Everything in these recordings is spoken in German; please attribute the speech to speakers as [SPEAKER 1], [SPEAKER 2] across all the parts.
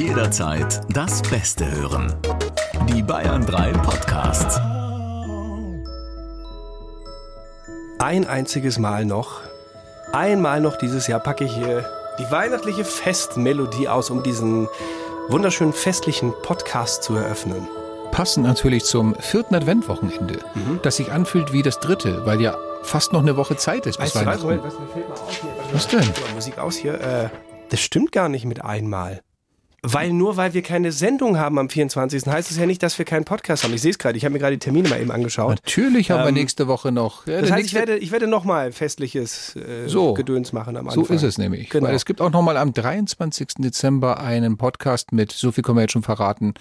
[SPEAKER 1] Jederzeit das Beste hören. Die Bayern 3 Podcasts.
[SPEAKER 2] Ein einziges Mal noch, einmal noch dieses Jahr packe ich hier die weihnachtliche Festmelodie aus, um diesen wunderschönen festlichen Podcast zu eröffnen.
[SPEAKER 3] Passend natürlich zum vierten Adventwochenende,
[SPEAKER 2] Mhm.
[SPEAKER 3] das sich anfühlt wie das dritte, weil ja fast noch eine Woche Zeit ist bis
[SPEAKER 2] Weißt du was,
[SPEAKER 3] Weihnachten.
[SPEAKER 2] Moment, was mir fällt mal auf hier.
[SPEAKER 3] Was denn?
[SPEAKER 2] Musik aus hier. Äh, das stimmt gar nicht mit einmal. Weil nur weil wir keine Sendung haben am 24. heißt es ja nicht, dass wir keinen Podcast haben. Ich sehe es gerade, ich habe mir gerade die Termine mal eben angeschaut.
[SPEAKER 3] Natürlich haben wir
[SPEAKER 2] Ähm,
[SPEAKER 3] nächste Woche noch. Ja,
[SPEAKER 2] Das heißt, ich werde, ich werde nochmal festliches äh,
[SPEAKER 3] So.
[SPEAKER 2] Gedöns machen am
[SPEAKER 3] so
[SPEAKER 2] Anfang.
[SPEAKER 3] ist es nämlich.
[SPEAKER 2] Genau.
[SPEAKER 3] Weil es gibt auch nochmal am 23. Dezember einen Podcast mit, so viel können wir jetzt schon verraten,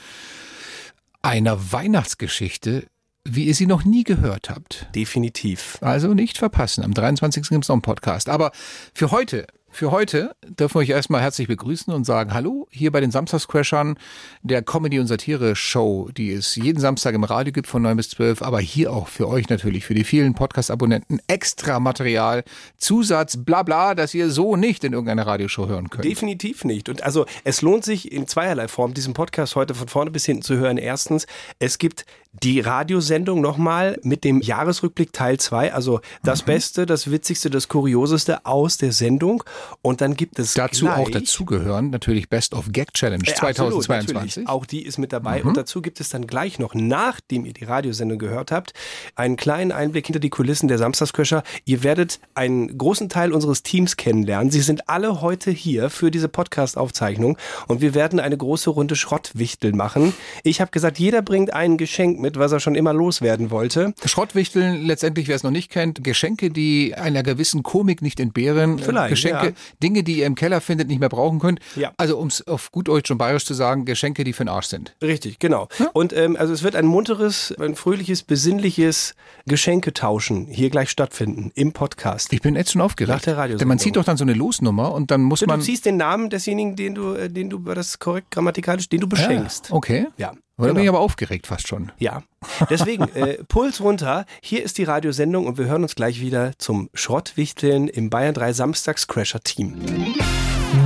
[SPEAKER 3] einer Weihnachtsgeschichte, wie ihr sie noch nie gehört habt.
[SPEAKER 2] Definitiv.
[SPEAKER 3] Also nicht verpassen. Am 23. gibt es noch einen Podcast. Aber für heute, für heute dürfen wir euch erstmal herzlich begrüßen und sagen Hallo hier bei den Samstagscrashern der Comedy- und Satire-Show, die es jeden Samstag im Radio gibt von 9 bis 12, aber hier auch für euch natürlich, für die vielen Podcast-Abonnenten extra Material, Zusatz, bla bla, das ihr so nicht in irgendeiner Radioshow hören könnt.
[SPEAKER 2] Definitiv nicht. Und also es lohnt sich in zweierlei Form, diesen Podcast heute von vorne bis hinten zu hören. Erstens, es gibt die Radiosendung nochmal mit dem Jahresrückblick Teil 2, also das Beste, das Witzigste, das Kurioseste aus der Sendung. Und dann gibt es
[SPEAKER 3] Dazu
[SPEAKER 2] gleich,
[SPEAKER 3] auch dazugehören natürlich Best of Gag Challenge
[SPEAKER 2] Äh, absolut,
[SPEAKER 3] 2022.
[SPEAKER 2] natürlich. Auch die ist mit dabei.
[SPEAKER 3] Mhm.
[SPEAKER 2] Und dazu gibt es dann gleich noch, nachdem ihr die Radiosendung gehört habt, einen kleinen Einblick hinter die Kulissen der Samstagsköcher. Ihr werdet einen großen Teil unseres Teams kennenlernen. Sie sind alle heute hier für diese Podcast-Aufzeichnung und wir werden eine große Runde Schrottwichteln machen. Ich habe gesagt, jeder bringt ein Geschenk mit, was er schon immer loswerden wollte.
[SPEAKER 3] Schrottwichteln, letztendlich, wer es noch nicht kennt, Geschenke, die einer gewissen Komik nicht entbehren.
[SPEAKER 2] Vielleicht,
[SPEAKER 3] Geschenke,
[SPEAKER 2] ja.
[SPEAKER 3] Dinge, die ihr im Keller findet, nicht mehr brauchen könnt.
[SPEAKER 2] Ja.
[SPEAKER 3] Also, um es auf gut Deutsch und Bayerisch zu sagen, Geschenke, die für den Arsch sind.
[SPEAKER 2] Richtig, genau. Und ähm, also es wird ein munteres, ein fröhliches, besinnliches Geschenketauschen hier gleich stattfinden im Podcast.
[SPEAKER 3] Ich bin jetzt schon aufgeregt.
[SPEAKER 2] Nach der Radiosendung.
[SPEAKER 3] Denn man zieht doch dann so eine Losnummer und dann muss
[SPEAKER 2] Du
[SPEAKER 3] man.
[SPEAKER 2] ziehst den Namen desjenigen, den du, äh, den du, war das korrekt grammatikalisch, den du beschenkst.
[SPEAKER 3] Ah, okay.
[SPEAKER 2] Ja.
[SPEAKER 3] Aber da bin ich
[SPEAKER 2] genau.
[SPEAKER 3] aber aufgeregt fast schon.
[SPEAKER 2] Ja. Deswegen, äh, Puls runter. Hier ist die Radiosendung und wir hören uns gleich wieder zum Schrottwichteln im Bayern 3 Samstags Crasher Team.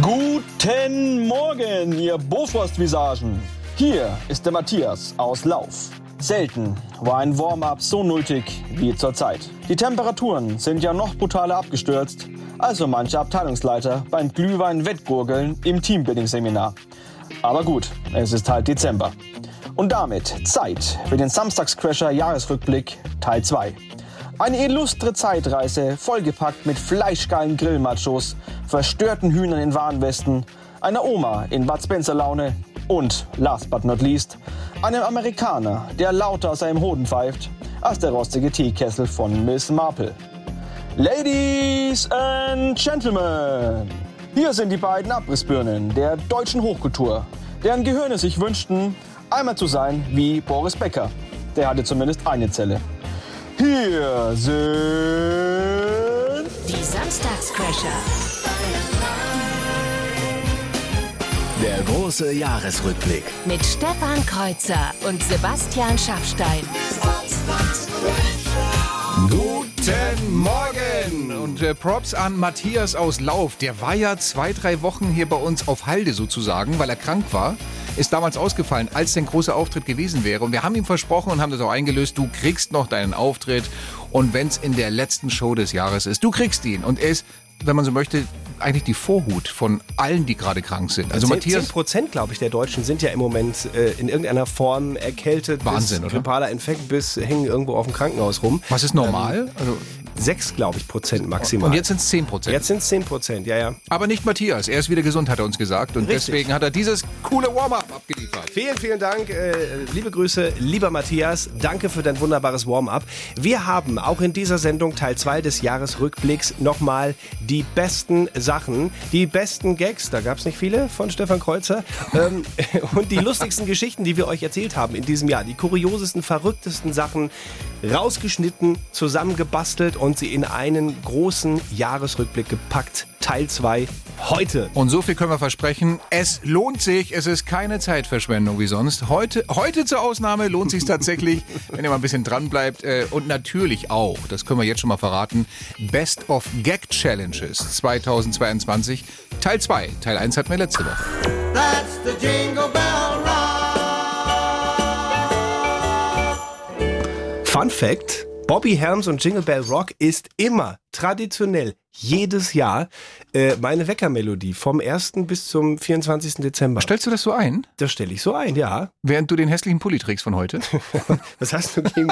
[SPEAKER 4] Guten Morgen, ihr Bofrost-Visagen. Hier ist der Matthias aus Lauf. Selten war ein Warm-up so nötig wie zurzeit. Die Temperaturen sind ja noch brutaler abgestürzt, also manche Abteilungsleiter beim Glühwein-Wettgurgeln im Teambuilding-Seminar. Aber gut, es ist halt Dezember. Und damit Zeit für den Samstagscrasher Jahresrückblick Teil 2. Eine illustre Zeitreise, vollgepackt mit fleischgeilen Grillmachos, verstörten Hühnern in Warnwesten, einer Oma in Bud Spencer Laune und, last but not least, einem Amerikaner, der lauter aus seinem Hoden pfeift als der rostige Teekessel von Miss Marple. Ladies and Gentlemen, hier sind die beiden Abrissbirnen der deutschen Hochkultur, deren Gehirne sich wünschten, einmal zu sein wie Boris Becker. Der hatte zumindest eine Zelle. Hier sind
[SPEAKER 5] Die Samstagscrasher.
[SPEAKER 1] Der große Jahresrückblick.
[SPEAKER 5] Mit Stefan Kreuzer und Sebastian Schaffstein.
[SPEAKER 3] Guten Morgen! Und äh, Props an Matthias aus Lauf. Der war ja zwei, drei Wochen hier bei uns auf Halde sozusagen, weil er krank war. Ist damals ausgefallen, als sein großer Auftritt gewesen wäre. Und wir haben ihm versprochen und haben das auch eingelöst, du kriegst noch deinen Auftritt. Und wenn es in der letzten Show des Jahres ist, du kriegst ihn. Und er ist, wenn man so möchte, eigentlich die Vorhut von allen, die gerade krank sind. Also
[SPEAKER 2] Zehn-
[SPEAKER 3] Matthias,
[SPEAKER 2] 10 Prozent, glaube ich, der Deutschen sind ja im Moment äh, in irgendeiner Form erkältet.
[SPEAKER 3] Wahnsinn,
[SPEAKER 2] bis
[SPEAKER 3] oder?
[SPEAKER 2] grippaler Infekt bis hängen irgendwo auf dem Krankenhaus rum.
[SPEAKER 3] was ist normal? Also,
[SPEAKER 2] Sechs, glaube ich, Prozent maximal.
[SPEAKER 3] und jetzt sind es 10 Prozent.
[SPEAKER 2] Jetzt sind es 10 Prozent, ja, ja.
[SPEAKER 3] Aber nicht Matthias. Er ist wieder gesund, hat er uns gesagt. Und
[SPEAKER 2] Richtig.
[SPEAKER 3] deswegen hat er dieses coole Warm-up abgeliefert.
[SPEAKER 2] Vielen, vielen Dank, äh, liebe Grüße, lieber Matthias. Danke für dein wunderbares Warm-up. Wir haben auch in dieser Sendung Teil 2 des Jahresrückblicks nochmal die besten Sachen, die besten Gags, da gab es nicht viele von Stefan Kreuzer, ähm, und die lustigsten Geschichten, die wir euch erzählt haben in diesem Jahr. Die kuriosesten, verrücktesten Sachen rausgeschnitten, zusammengebastelt und sie in einen großen Jahresrückblick gepackt. Teil 2 heute.
[SPEAKER 3] Und so viel können wir versprechen. Es lohnt sich. Es ist keine Zeitverschwendung wie sonst. Heute, heute zur Ausnahme lohnt sich tatsächlich, wenn ihr mal ein bisschen dran bleibt. Äh, Und natürlich auch, das können wir jetzt schon mal verraten, Best of Gag Challenges 2022. Teil 2. Teil 1 hatten wir letzte Woche.
[SPEAKER 6] That's the Jingle Bell Rock.
[SPEAKER 2] Fun Fact: Bobby Helms und Jingle Bell Rock ist immer traditionell jedes Jahr äh, meine Weckermelodie vom 1. bis zum 24. Dezember.
[SPEAKER 3] Stellst du das so ein,
[SPEAKER 2] Das stelle ich so ein, ja.
[SPEAKER 3] während du den hässlichen Pulli trägst von heute?
[SPEAKER 2] Was hast du gegen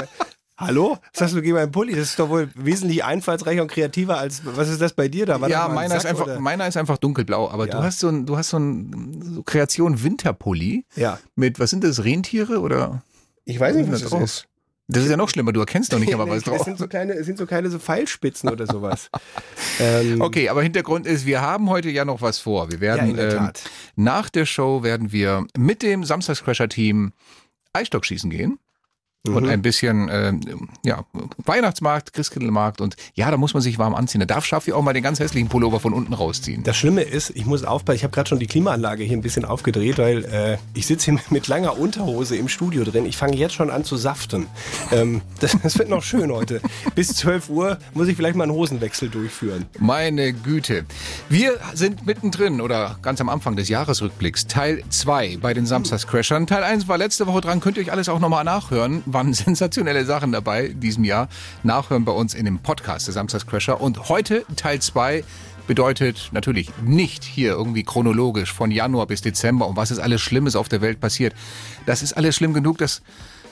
[SPEAKER 2] Hallo? Was hast du gegen meinen Pulli? Das ist doch wohl wesentlich einfallsreicher und kreativer als was ist das bei dir da? War
[SPEAKER 3] ja, meiner ist,
[SPEAKER 2] Sack,
[SPEAKER 3] einfach,
[SPEAKER 2] oder?
[SPEAKER 3] meiner ist einfach dunkelblau, aber
[SPEAKER 2] Ja.
[SPEAKER 3] du hast so ein, du hast so ein so Kreation Winterpulli
[SPEAKER 2] Ja.
[SPEAKER 3] mit, was sind das, Rentiere oder?
[SPEAKER 2] Ich weiß nicht, was das ist.
[SPEAKER 3] Das ist ja noch schlimmer, du erkennst doch nicht aber was
[SPEAKER 2] Es
[SPEAKER 3] drauf.
[SPEAKER 2] sind so kleine, es sind so kleine so Pfeilspitzen oder sowas. ähm,
[SPEAKER 3] Okay, aber Hintergrund ist, wir haben heute ja noch was vor. Wir werden
[SPEAKER 2] Ja, der
[SPEAKER 3] ähm, nach der Show werden wir mit dem Samstagscrasher-Team Eisstockschießen gehen.
[SPEAKER 2] Mhm.
[SPEAKER 3] Und ein bisschen ähm, ja, Weihnachtsmarkt, Christkindlmarkt und ja, da muss man sich warm anziehen. Da darf Schaffi auch mal den ganz hässlichen Pullover von unten rausziehen.
[SPEAKER 2] Das Schlimme ist, ich muss aufpassen, ich habe gerade schon die Klimaanlage hier ein bisschen aufgedreht, weil äh, ich sitze hier mit langer Unterhose im Studio drin. Ich fange jetzt schon an zu saften. Ähm, das, das wird noch schön heute. Bis 12 Uhr muss ich vielleicht mal einen Hosenwechsel durchführen.
[SPEAKER 3] Meine Güte. Wir sind mittendrin oder ganz am Anfang des Jahresrückblicks. Teil 2 bei den Samstagscrashern. Teil 1 war letzte Woche dran. Könnt ihr euch alles auch nochmal nachhören. Waren sensationelle Sachen dabei diesem Jahr. Nachhören bei uns in dem Podcast der Samstagscrasher. Und heute Teil 2 bedeutet natürlich nicht hier irgendwie chronologisch von Januar bis Dezember und was ist alles Schlimmes auf der Welt passiert. Das ist alles schlimm genug, dass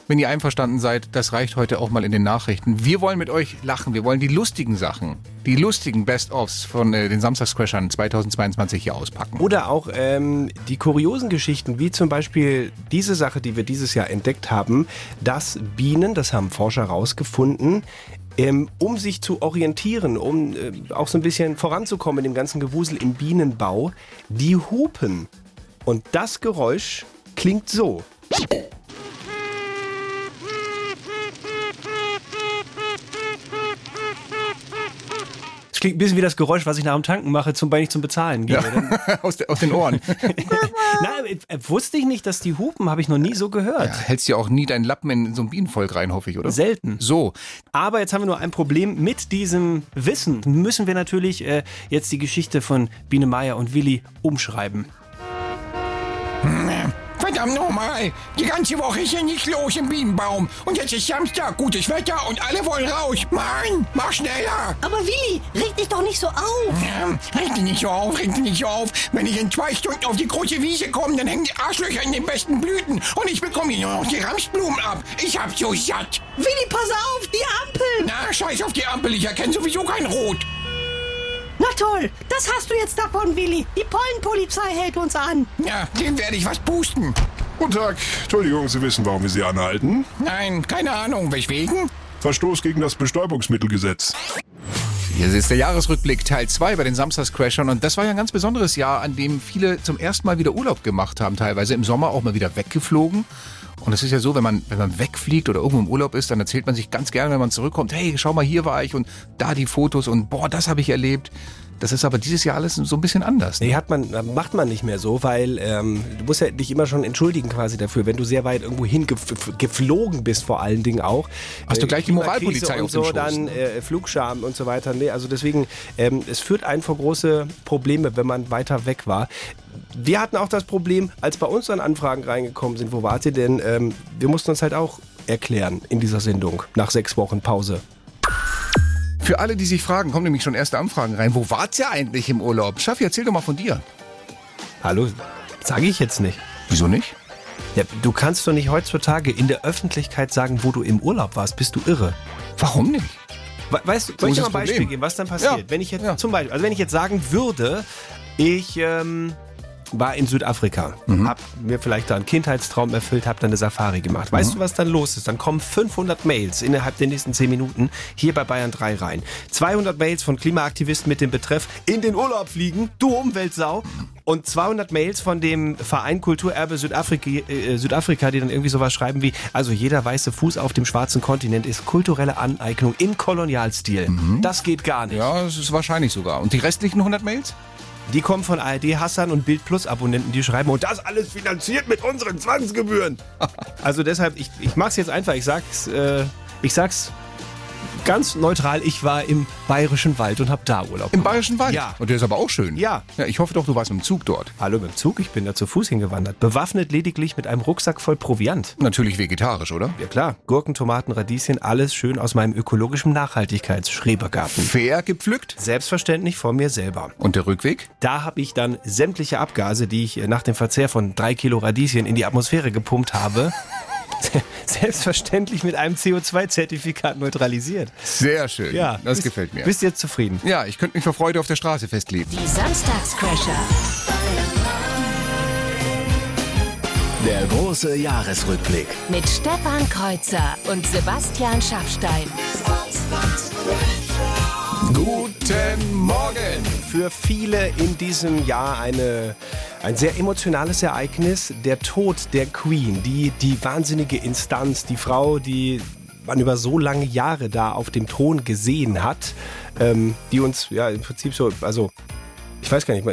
[SPEAKER 3] wenn ihr einverstanden seid, das reicht heute auch mal in den Nachrichten. Wir wollen mit euch lachen. Wir wollen die lustigen Sachen, die lustigen Best-ofs von äh, den Samstagscrashern 2022 hier auspacken.
[SPEAKER 2] Oder auch ähm, die kuriosen Geschichten, wie zum Beispiel diese Sache, die wir dieses Jahr entdeckt haben, dass Bienen, das haben Forscher herausgefunden, ähm, um sich zu orientieren, um äh, auch so ein bisschen voranzukommen in dem ganzen Gewusel im Bienenbau, die hupen. Und das Geräusch klingt so.
[SPEAKER 7] Das klingt ein bisschen wie das Geräusch, was ich nach dem Tanken mache, zum, ich zum Bezahlen gehe. Dann-
[SPEAKER 3] aus, de, aus den Ohren.
[SPEAKER 7] Nein, äh, wusste ich nicht, dass die hupen, habe ich noch nie so gehört.
[SPEAKER 3] Ja, hältst ja auch nie deinen Lappen in so ein Bienenvolk rein, hoffe ich, oder?
[SPEAKER 7] Selten.
[SPEAKER 3] So,
[SPEAKER 7] Aber jetzt haben wir nur ein Problem mit diesem Wissen. Müssen wir natürlich äh, jetzt die Geschichte von Biene Meier und Willi umschreiben.
[SPEAKER 8] Verdammt nochmal, die ganze Woche ist ja nicht los im Bienenbaum. Und jetzt ist Samstag, gutes Wetter und alle wollen raus. Mann, mach schneller.
[SPEAKER 9] Aber Willi, reg dich doch nicht so auf.
[SPEAKER 8] Ähm, reg dich nicht so auf, reg dich nicht so auf. Wenn ich in zwei Stunden auf die große Wiese komme, dann hängen die Arschlöcher in den besten Blüten. Und ich bekomme hier nur noch die Ramsblumen ab. Ich hab so satt.
[SPEAKER 9] Willi, pass auf, die Ampel.
[SPEAKER 8] Na, scheiß auf die Ampel, ich erkenne sowieso kein Rot.
[SPEAKER 9] Na toll, das hast du jetzt davon, Willi. Die Pollenpolizei hält uns an.
[SPEAKER 8] Ja, dem werde ich was pusten.
[SPEAKER 10] Guten Tag. Entschuldigung, Sie wissen, warum wir Sie anhalten?
[SPEAKER 8] Nein, keine Ahnung, weswegen?
[SPEAKER 10] Verstoß gegen das Bestäubungsmittelgesetz.
[SPEAKER 3] Hier ist der Jahresrückblick Teil 2 bei den Samstagscrashern und das war ja ein ganz besonderes Jahr, an dem viele zum ersten Mal wieder Urlaub gemacht haben, teilweise im Sommer auch mal wieder weggeflogen. Und es ist ja so, wenn man, wenn man wegfliegt oder irgendwo im Urlaub ist, dann erzählt man sich ganz gerne, wenn man zurückkommt, hey, schau mal, hier war ich und da die Fotos und boah, das habe ich erlebt. Das ist aber dieses Jahr alles so ein bisschen anders. Ne?
[SPEAKER 2] Nee, hat man, macht man nicht mehr so, weil ähm, du musst ja dich immer schon entschuldigen quasi dafür, wenn du sehr weit irgendwo hingeflogen bist, vor allen Dingen auch.
[SPEAKER 3] Hast du gleich die Moralpolizei
[SPEAKER 2] und
[SPEAKER 3] auf dem
[SPEAKER 2] so,
[SPEAKER 3] Schoß,
[SPEAKER 2] dann
[SPEAKER 3] ne?
[SPEAKER 2] äh, Flugscham und so weiter. Nee, also deswegen, ähm, es führt einen vor große Probleme, wenn man weiter weg war. Wir hatten auch das Problem, als bei uns dann Anfragen reingekommen sind, wo wart ihr denn? Ähm, wir mussten uns halt auch erklären in dieser Sendung nach sechs Wochen Pause.
[SPEAKER 3] Für alle, die sich fragen, kommen nämlich schon erste Anfragen rein. Wo wart ihr eigentlich im Urlaub? Schaffi, erzähl doch mal von dir.
[SPEAKER 2] Hallo, sage ich jetzt nicht.
[SPEAKER 3] Wieso nicht?
[SPEAKER 2] Ja, du kannst doch nicht heutzutage in der Öffentlichkeit sagen, wo du im Urlaub warst. Bist du irre?
[SPEAKER 3] Warum nicht?
[SPEAKER 2] We- Weißt du, soll ich dir mal ein Beispiel
[SPEAKER 3] Problem?
[SPEAKER 2] geben, was dann passiert?
[SPEAKER 3] Ja,
[SPEAKER 2] Wenn ich jetzt
[SPEAKER 3] ja.
[SPEAKER 2] zum Beispiel, also wenn ich jetzt sagen würde, ich ähm, war in Südafrika,
[SPEAKER 3] Mhm.
[SPEAKER 2] hab mir vielleicht da einen Kindheitstraum erfüllt, hab dann eine Safari gemacht. Weißt
[SPEAKER 3] Mhm.
[SPEAKER 2] du, was dann los ist? Dann kommen 500 Mails innerhalb der nächsten 10 Minuten hier bei Bayern 3 rein. 200 Mails von Klimaaktivisten mit dem Betreff in den Urlaub fliegen, du Umweltsau. Und 200 Mails von dem Verein Kulturerbe Südafrika, äh, Südafrika, die dann irgendwie sowas schreiben wie, also jeder weiße Fuß auf dem schwarzen Kontinent ist kulturelle Aneignung im Kolonialstil. Das geht gar nicht.
[SPEAKER 3] Mhm. Ja, das ist wahrscheinlich sogar. Und die restlichen 100 Mails?
[SPEAKER 2] Die kommen von ARD Hassan und Bild Plus Abonnenten, die schreiben, und das alles finanziert mit unseren Zwangsgebühren. also deshalb, ich, ich mach's jetzt einfach, ich sag's, äh, ich sag's Ganz neutral, ich war im Bayerischen Wald und habe da Urlaub.
[SPEAKER 3] Im Bayerischen Wald?
[SPEAKER 2] Ja.
[SPEAKER 3] Und der ist aber auch schön.
[SPEAKER 2] Ja.
[SPEAKER 3] ja. Ich hoffe doch, du warst mit dem Zug dort.
[SPEAKER 2] Hallo mit dem Zug, ich bin da zu Fuß hingewandert. Bewaffnet lediglich mit einem Rucksack voll Proviant.
[SPEAKER 3] Natürlich vegetarisch, oder?
[SPEAKER 2] Ja klar, Gurken, Tomaten, Radieschen, alles schön aus meinem ökologischen Nachhaltigkeitsschrebergarten.
[SPEAKER 3] Fair gepflückt?
[SPEAKER 2] Selbstverständlich von mir selber.
[SPEAKER 3] Und der Rückweg?
[SPEAKER 2] Da habe ich dann sämtliche Abgase, die ich nach dem Verzehr von drei Kilo Radieschen in die Atmosphäre gepumpt habe, selbstverständlich mit einem CO2-Zertifikat neutralisiert.
[SPEAKER 3] Sehr schön.
[SPEAKER 2] Ja,
[SPEAKER 3] das
[SPEAKER 2] bist-
[SPEAKER 3] gefällt mir.
[SPEAKER 2] Bist jetzt zufrieden?
[SPEAKER 3] Ja, ich könnte mich vor Freude auf der Straße festlegen.
[SPEAKER 5] Die Samstagscrasher.
[SPEAKER 1] Der große Jahresrückblick.
[SPEAKER 5] Mit Stefan Kreuzer und Sebastian Schaffstein.
[SPEAKER 3] Guten Morgen!
[SPEAKER 2] Für viele in diesem Jahr eine, ein sehr emotionales Ereignis. Der Tod der Queen, die, die wahnsinnige Instanz, die Frau, die man über so lange Jahre da auf dem Thron gesehen hat, ähm, die uns ja im Prinzip so, also ich weiß gar nicht,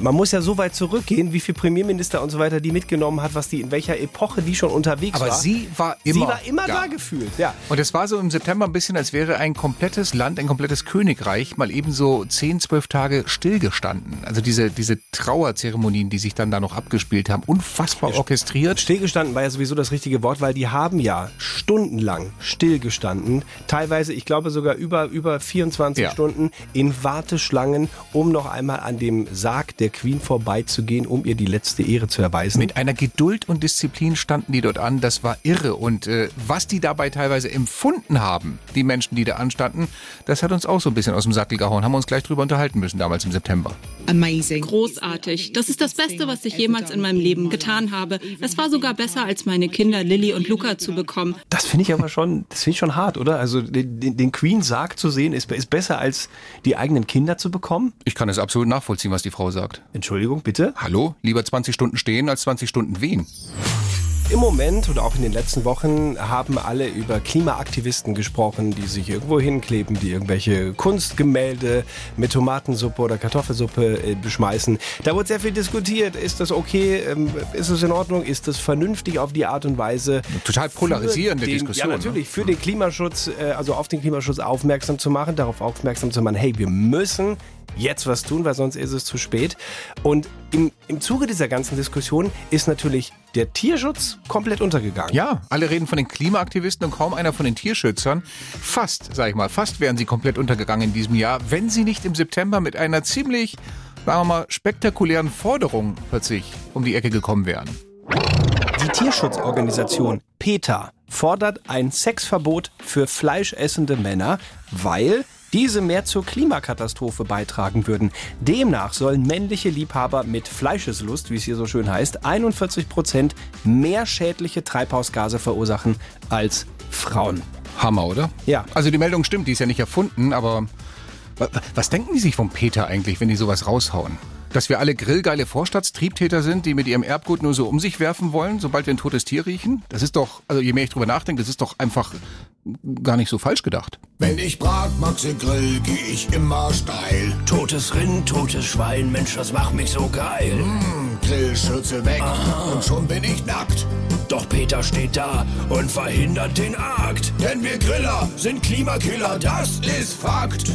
[SPEAKER 2] man, muss ja so weit zurückgehen, wie viele Premierminister und so weiter die mitgenommen hat, was die in welcher Epoche die schon unterwegs
[SPEAKER 3] Aber
[SPEAKER 2] war.
[SPEAKER 3] sie war immer
[SPEAKER 2] sie war immer
[SPEAKER 3] da.
[SPEAKER 2] da gefühlt, ja.
[SPEAKER 3] Und es war so im September ein bisschen, als wäre ein komplettes Land, ein komplettes Königreich mal eben so 10, 12 Tage stillgestanden. Also diese, diese Trauerzeremonien, die sich dann da noch abgespielt haben, unfassbar orchestriert.
[SPEAKER 2] Stillgestanden war ja sowieso das richtige Wort, weil die haben ja stundenlang stillgestanden. Teilweise, ich glaube sogar über, über 24
[SPEAKER 3] Ja.
[SPEAKER 2] Stunden in Warteschlangen, um noch einmal an dem Sarg der Queen vorbeizugehen, um ihr die letzte Ehre zu erweisen.
[SPEAKER 3] Mit einer Geduld und Disziplin standen die dort an, das war irre. Und äh, was die dabei teilweise empfunden haben, die Menschen, die da anstanden, das hat uns auch so ein bisschen aus dem Sattel gehauen. Haben wir uns gleich drüber unterhalten müssen, damals im September.
[SPEAKER 11] Amazing. Großartig. Das ist das Beste, was ich jemals in meinem Leben getan habe. Es war sogar besser, als meine Kinder Lilly und Luca zu bekommen.
[SPEAKER 2] das finde ich aber schon, das finde ich schon hart, oder? Also den, den, den Queen-Sarg zu sehen, ist, ist besser als die eigenen Kinder zu bekommen.
[SPEAKER 3] Ich kann es absolut nachvollziehen, was die Frau sagt.
[SPEAKER 2] Entschuldigung, bitte?
[SPEAKER 3] Hallo? Lieber 20 Stunden stehen als 20 Stunden wehen.
[SPEAKER 2] Im Moment oder auch in den letzten Wochen haben alle über Klimaaktivisten gesprochen, die sich irgendwo hinkleben, die irgendwelche Kunstgemälde mit Tomatensuppe oder Kartoffelsuppe äh, beschmeißen. Da wurde sehr viel diskutiert. Ist das okay? Ähm, ist es in Ordnung? Ist das vernünftig auf die Art und Weise?
[SPEAKER 3] Total polarisierende
[SPEAKER 2] den,
[SPEAKER 3] Diskussion,
[SPEAKER 2] Ja,
[SPEAKER 3] ne?
[SPEAKER 2] natürlich. Für den Klimaschutz, äh, also auf den Klimaschutz aufmerksam zu machen, darauf aufmerksam zu machen, hey, wir müssen jetzt was tun, weil sonst ist es zu spät. Und im, im Zuge dieser ganzen Diskussion ist natürlich der Tierschutz komplett untergegangen.
[SPEAKER 3] Ja, alle reden von den Klimaaktivisten und kaum einer von den Tierschützern. Fast, sag ich mal, fast wären sie komplett untergegangen in diesem Jahr, wenn sie nicht im September mit einer ziemlich, sagen wir mal, spektakulären Forderung plötzlich um die Ecke gekommen wären.
[SPEAKER 2] Die Tierschutzorganisation PETA fordert ein Sexverbot für fleischessende Männer, weil diese mehr zur Klimakatastrophe beitragen würden. Demnach sollen männliche Liebhaber mit Fleischeslust, wie es hier so schön heißt, 41 Prozent mehr schädliche Treibhausgase verursachen als Frauen.
[SPEAKER 3] Hammer, oder?
[SPEAKER 2] Ja.
[SPEAKER 3] Also die Meldung stimmt, die ist ja nicht erfunden, aber wa- was denken die sich vom Peter eigentlich, wenn die sowas raushauen? Dass wir alle grillgeile Vorstadtstriebtäter sind, die mit ihrem Erbgut nur so um sich werfen wollen, sobald wir ein totes Tier riechen? Das ist doch, also je mehr ich drüber nachdenke, das ist doch einfach gar nicht so falsch gedacht.
[SPEAKER 8] Wenn ich Bratmaxe grill, geh ich immer steil.
[SPEAKER 12] Totes Rind, totes Schwein, Mensch, das macht mich so geil.
[SPEAKER 8] Mm, Grillschürze weg und schon bin ich nackt.
[SPEAKER 12] Doch Peter steht da und verhindert den Akt.
[SPEAKER 8] Denn wir Griller sind Klimakiller, das ist Fakt.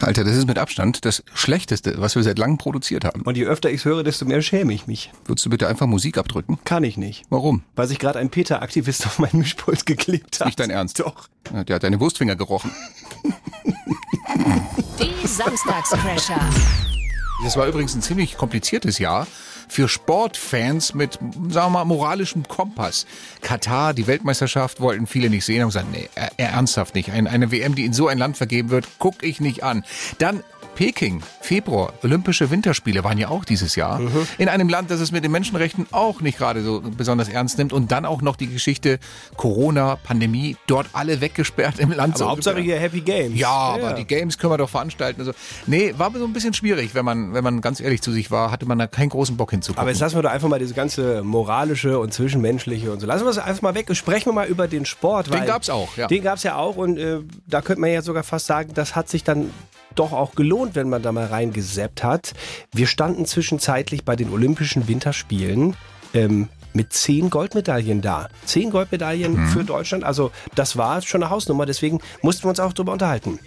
[SPEAKER 3] Alter, das ist mit Abstand das Schlechteste, was wir seit langem produziert haben.
[SPEAKER 2] Und je öfter ich es höre, desto mehr schäme ich mich.
[SPEAKER 3] Würdest du bitte einfach Musik abdrücken?
[SPEAKER 2] Kann ich nicht.
[SPEAKER 3] Warum?
[SPEAKER 2] Weil sich gerade ein PETA-Aktivist auf meinen Mischpult geklebt hat.
[SPEAKER 3] Nicht dein Ernst?
[SPEAKER 2] Doch.
[SPEAKER 3] Ja, Der hat deine Wurstfinger gerochen.
[SPEAKER 5] Die Samstagscrasher.
[SPEAKER 3] Das war übrigens ein ziemlich kompliziertes Jahr für Sportfans mit, sagen wir mal, moralischem Kompass. Katar, die Weltmeisterschaft, wollten viele nicht sehen und gesagt, nee, ernsthaft nicht. Ein, eine WM, die in so ein Land vergeben wird, guck ich nicht an. Dann Peking, Februar, Olympische Winterspiele waren ja auch dieses Jahr. In einem Land, das es mit den Menschenrechten auch nicht gerade so besonders ernst nimmt. Und dann auch noch die Geschichte Corona, Pandemie, dort alle weggesperrt im Land.
[SPEAKER 2] Aber
[SPEAKER 3] so
[SPEAKER 2] Hauptsache hier Happy Games.
[SPEAKER 3] Ja, aber die Games können wir doch veranstalten. Also, nee, war so ein bisschen schwierig, wenn man, wenn man ganz ehrlich zu sich war, hatte man da keinen großen Bock hinzugucken.
[SPEAKER 2] Aber jetzt lassen wir doch einfach mal diese ganze moralische und zwischenmenschliche und so. Lassen wir es einfach mal weg sprechen wir mal über den Sport.
[SPEAKER 3] Den
[SPEAKER 2] weil
[SPEAKER 3] gab's auch, ja.
[SPEAKER 2] Den gab es ja auch und äh, da könnte man ja sogar fast sagen, das hat sich dann doch auch gelohnt, wenn man da mal reingeseppt hat. Wir standen zwischenzeitlich bei den Olympischen Winterspielen ähm, mit zehn Goldmedaillen da. Zehn Goldmedaillen
[SPEAKER 3] Mhm.
[SPEAKER 2] für Deutschland. Also das war schon eine Hausnummer. Deswegen mussten wir uns auch darüber unterhalten.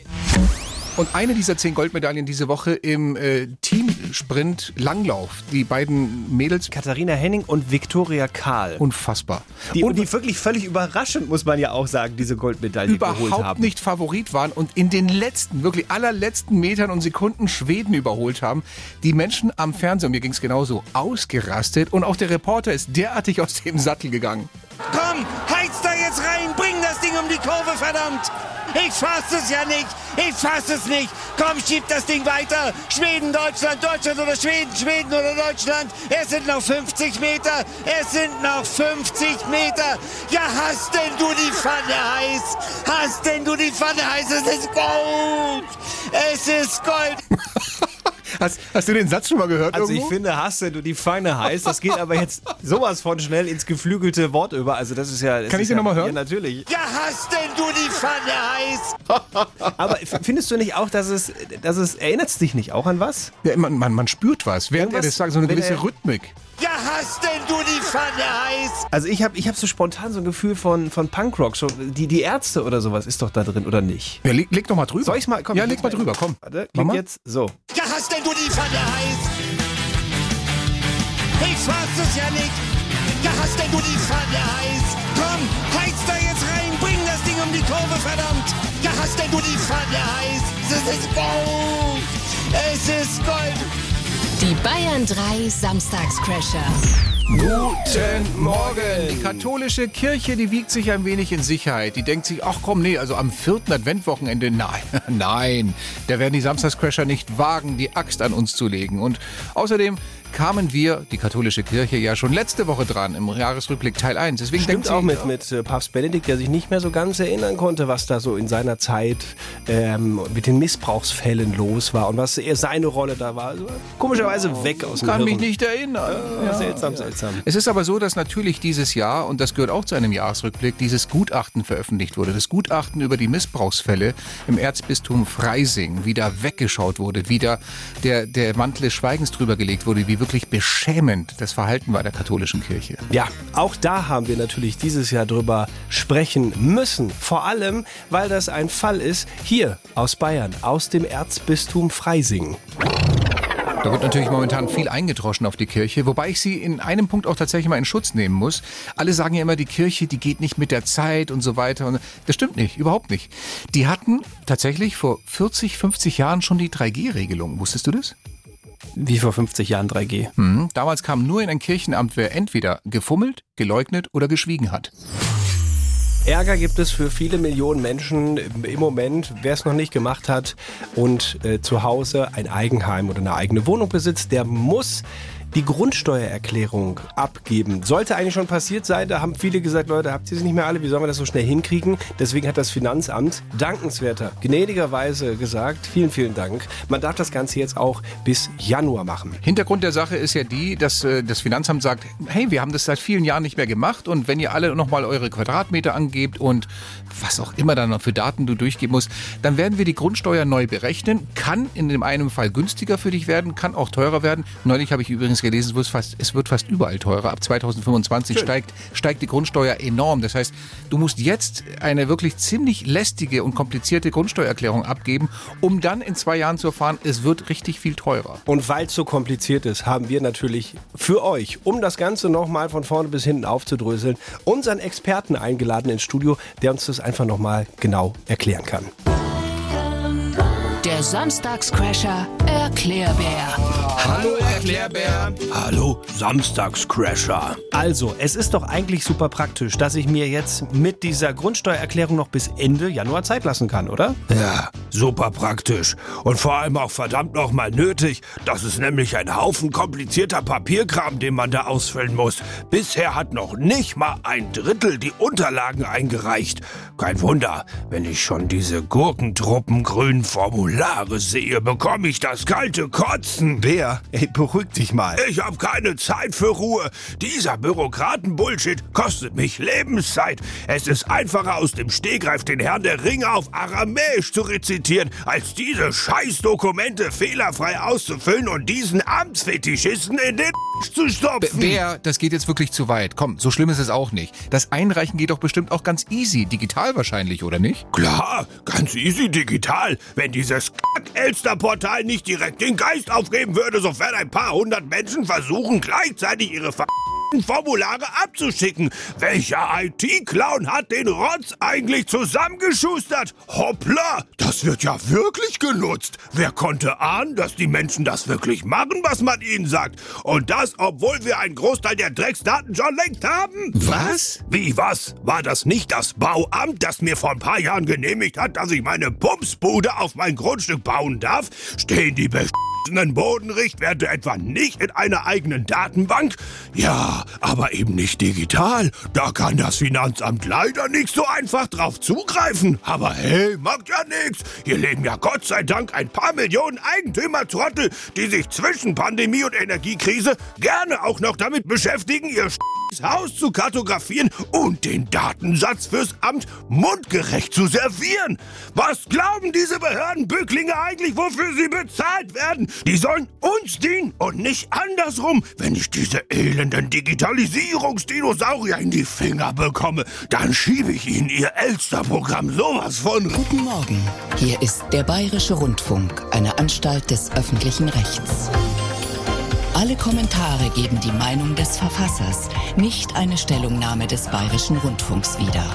[SPEAKER 3] Und eine dieser zehn Goldmedaillen diese Woche im äh, Teamsprint Langlauf. Die beiden Mädels.
[SPEAKER 2] Katharina Henning und Viktoria Karl.
[SPEAKER 3] Unfassbar.
[SPEAKER 2] Die, und die wirklich völlig überraschend, muss man ja auch sagen, diese Goldmedaille geholt
[SPEAKER 3] überhaupt
[SPEAKER 2] haben.
[SPEAKER 3] nicht Favorit waren und in den letzten, wirklich allerletzten Metern und Sekunden Schweden überholt haben. Die Menschen am Fernseher, mir ging es genauso, ausgerastet und auch der Reporter ist derartig aus dem Sattel gegangen.
[SPEAKER 13] Komm, heiz da jetzt rein, bring das Ding um die Kurve, verdammt! Ich fass es ja nicht, ich fass es nicht. Komm, schieb das Ding weiter. Schweden, Deutschland, Deutschland oder Schweden, Schweden oder Deutschland. Es sind noch 50 Meter, es sind noch 50 Meter. Ja, hast denn du die Pfanne heiß? Hast denn du die Pfanne heiß? Es ist Gold! Es ist Gold!
[SPEAKER 3] Hast, hast du den Satz schon mal gehört?
[SPEAKER 2] Also ich
[SPEAKER 3] irgendwo?
[SPEAKER 2] finde, hast du die Feine heiß, das geht aber jetzt sowas von schnell ins geflügelte Wort über. Also das ist ja. Das
[SPEAKER 3] Kann ich
[SPEAKER 2] ist
[SPEAKER 3] den
[SPEAKER 2] ja,
[SPEAKER 3] noch mal hören?
[SPEAKER 2] Ja, natürlich.
[SPEAKER 13] Ja, hast denn du die Pfanne heiß?
[SPEAKER 2] Aber findest du nicht auch, dass es, dass es erinnert es dich nicht auch an was?
[SPEAKER 3] Ja, man, man, man spürt was, während er
[SPEAKER 2] Irgendwas,
[SPEAKER 3] das sagt, so eine gewisse
[SPEAKER 2] er-
[SPEAKER 3] Rhythmik.
[SPEAKER 13] Ja, hast denn du die Pfanne heiß?
[SPEAKER 2] Also ich habe ich hab so spontan so ein Gefühl von, von Punkrock. So, die, die Ärzte oder sowas ist doch da drin, oder nicht?
[SPEAKER 3] Ja, leg, leg doch mal drüber.
[SPEAKER 2] Soll ich's mal? Komm,
[SPEAKER 3] ja,
[SPEAKER 2] ich
[SPEAKER 3] leg mal drüber, komm.
[SPEAKER 2] Warte, klick jetzt. So.
[SPEAKER 13] Ja, hast denn du die Pfanne heiß? Ich fass es ja nicht. Ja, hast denn du die Pfanne heiß? Komm, heiz da jetzt rein, bring das Ding um die Kurve, verdammt. Ja, hast denn du die Pfanne heiß? Es ist Gold. Es ist Gold.
[SPEAKER 5] Die Bayern 3 Samstagscrasher.
[SPEAKER 3] Guten Morgen! Die katholische Kirche, die wiegt sich ein wenig in Sicherheit. Die denkt sich, ach komm, nee, also am vierten Adventwochenende, nein, nein, da werden die Samstagscrasher nicht wagen, die Axt an uns zu legen. Und außerdem kamen wir, die katholische Kirche, ja schon letzte Woche dran im Jahresrückblick Teil 1. Deswegen denkt
[SPEAKER 2] Stimmt
[SPEAKER 3] sie,
[SPEAKER 2] auch mit, mit äh, Papst Benedikt, der sich nicht mehr so ganz erinnern konnte, was da so in seiner Zeit ähm, mit den Missbrauchsfällen los war und was eher seine Rolle da war. Also, komischerweise weg aus dem
[SPEAKER 3] kann mich
[SPEAKER 2] Hirn.
[SPEAKER 3] nicht erinnern.
[SPEAKER 2] Ja, seltsam, seltsam.
[SPEAKER 3] Es ist aber so, dass natürlich dieses Jahr, und das gehört auch zu einem Jahresrückblick, dieses Gutachten veröffentlicht wurde. Das Gutachten über die Missbrauchsfälle im Erzbistum Freising. Wie da weggeschaut wurde, wie da der, der Mantel des Schweigens drüber gelegt wurde, wie wirklich beschämend das Verhalten war der katholischen Kirche.
[SPEAKER 2] Ja, auch da haben wir natürlich dieses Jahr drüber sprechen müssen. Vor allem, weil das ein Fall ist hier aus Bayern, aus dem Erzbistum Freising.
[SPEAKER 3] Da wird natürlich momentan viel eingedroschen auf die Kirche, wobei ich sie in einem Punkt auch tatsächlich mal in Schutz nehmen muss. Alle sagen ja immer, die Kirche, die geht nicht mit der Zeit und so weiter. Und das stimmt nicht, überhaupt nicht. Die hatten tatsächlich vor 40, 50 Jahren schon die 3G-Regelung. Wusstest du das?
[SPEAKER 2] Wie vor 50 Jahren 3G.
[SPEAKER 3] Hm, damals kam nur in ein Kirchenamt, wer entweder gefummelt, geleugnet oder geschwiegen hat.
[SPEAKER 2] Ärger gibt es für viele Millionen Menschen im Moment, wer es noch nicht gemacht hat und äh, zu Hause ein Eigenheim oder eine eigene Wohnung besitzt, der muss die Grundsteuererklärung abgeben. Sollte eigentlich schon passiert sein, da haben viele gesagt, Leute, habt ihr sie nicht mehr alle, wie sollen wir das so schnell hinkriegen? Deswegen hat das Finanzamt dankenswerter, gnädigerweise gesagt, vielen, vielen Dank. Man darf das Ganze jetzt auch bis Januar machen.
[SPEAKER 3] Hintergrund der Sache ist ja die, dass äh, das Finanzamt sagt, hey, wir haben das seit vielen Jahren nicht mehr gemacht und wenn ihr alle nochmal eure Quadratmeter angebt und was auch immer dann noch für Daten du durchgeben musst, dann werden wir die Grundsteuer neu berechnen. Kann in dem einen Fall günstiger für dich werden, kann auch teurer werden. Neulich habe ich übrigens gelesen, es wird fast, es wird fast überall teurer. Ab 2025 steigt, steigt die Grundsteuer enorm. Das heißt, du musst jetzt eine wirklich ziemlich lästige und komplizierte Grundsteuererklärung abgeben, um dann in zwei Jahren zu erfahren, es wird richtig viel teurer.
[SPEAKER 2] Und weil es so kompliziert ist, haben wir natürlich für euch, um das Ganze nochmal von vorne bis hinten aufzudröseln, unseren Experten eingeladen ins Studio, der uns das einfach nochmal genau erklären kann.
[SPEAKER 5] Der Samstagscrasher Erklärbär.
[SPEAKER 12] Hallo Erklärbär. Hallo Samstagscrasher.
[SPEAKER 2] Also, es ist doch eigentlich super praktisch, dass ich mir jetzt mit dieser Grundsteuererklärung noch bis Ende Januar Zeit lassen kann, oder?
[SPEAKER 12] Ja, super praktisch. Und vor allem auch verdammt nochmal nötig. Das ist nämlich ein Haufen komplizierter Papierkram, den man da ausfüllen muss. Bisher hat noch nicht mal ein Drittel die Unterlagen eingereicht. Kein Wunder, wenn ich schon diese Gurkentruppen grünen Formulare sehe, bekomme ich das kalte Kotzen.
[SPEAKER 10] Der
[SPEAKER 2] Maria, ey, beruhig dich mal.
[SPEAKER 12] Ich habe keine Zeit für Ruhe. Dieser Bürokraten-Bullshit kostet mich Lebenszeit. Es ist einfacher aus dem Stegreif den Herrn der Ringe auf Aramäisch zu rezitieren, als diese Scheißdokumente fehlerfrei auszufüllen und diesen Amtsfetischisten in den zu stopfen.
[SPEAKER 3] Bär, das geht jetzt wirklich zu weit. Komm, so schlimm ist es auch nicht. Das Einreichen geht doch bestimmt auch ganz easy. Digital wahrscheinlich, oder nicht?
[SPEAKER 12] Klar, ganz easy digital. Wenn dieses Kack-Elster-Portal nicht direkt den Geist aufgeben würde, sofern ein paar hundert Menschen versuchen, gleichzeitig ihre Formulare abzuschicken. Welcher IT-Clown hat den Rotz eigentlich zusammengeschustert? Hoppla, das wird ja wirklich genutzt. Wer konnte ahnen, dass die Menschen das wirklich machen, was man ihnen sagt? Und das, obwohl wir einen Großteil der Drecksdaten schon längst haben?
[SPEAKER 3] Was?
[SPEAKER 12] Wie was? War das nicht das Bauamt, das mir vor ein paar Jahren genehmigt hat, dass ich meine Pumpsbude auf mein Grundstück bauen darf? Stehen die beschissenen Bodenrichtwerte etwa nicht in einer eigenen Datenbank? Ja, aber eben nicht digital. Da kann das Finanzamt leider nicht so einfach drauf zugreifen. Aber hey, macht ja nichts. Hier leben ja Gott sei Dank ein paar Millionen Eigentümertrottel, die sich zwischen Pandemie und Energiekrise gerne auch noch damit beschäftigen, ihr Haus zu kartografieren und den Datensatz fürs Amt mundgerecht zu servieren. Was glauben diese Behördenbücklinge eigentlich, wofür sie bezahlt werden? Die sollen uns dienen und nicht andersrum. Wenn ich diese elenden Digitalisierungsdinosaurier in die Finger bekomme, dann schiebe ich ihnen ihr Elster-Programm sowas von.
[SPEAKER 14] Guten Morgen. Hier ist der Bayerische Rundfunk, eine Anstalt des öffentlichen Rechts. Alle Kommentare geben die Meinung des Verfassers, nicht eine Stellungnahme des Bayerischen Rundfunks wieder.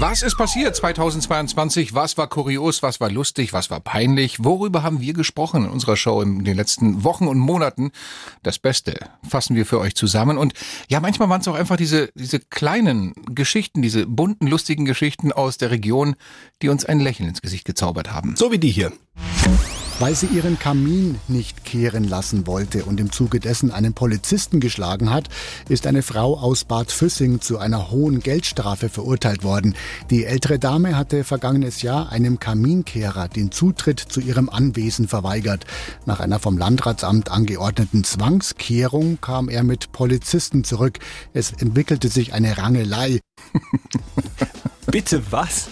[SPEAKER 3] Was ist passiert 2022? Was war kurios? Was war lustig? Was war peinlich? Worüber haben wir gesprochen in unserer Show in den letzten Wochen und Monaten? Das Beste fassen wir für euch zusammen. Und ja, manchmal waren es auch einfach diese, diese kleinen Geschichten, diese bunten, lustigen Geschichten aus der Region, die uns ein Lächeln ins Gesicht gezaubert haben.
[SPEAKER 2] So wie die hier.
[SPEAKER 15] Weil sie ihren Kamin nicht kehren lassen wollte und im Zuge dessen einen Polizisten geschlagen hat, ist eine Frau aus Bad Füssing zu einer hohen Geldstrafe verurteilt worden. Die ältere Dame hatte vergangenes Jahr einem Kaminkehrer den Zutritt zu ihrem Anwesen verweigert. Nach einer vom Landratsamt angeordneten Zwangskehrung kam er mit Polizisten zurück. Es entwickelte sich eine Rangelei.
[SPEAKER 2] Bitte was?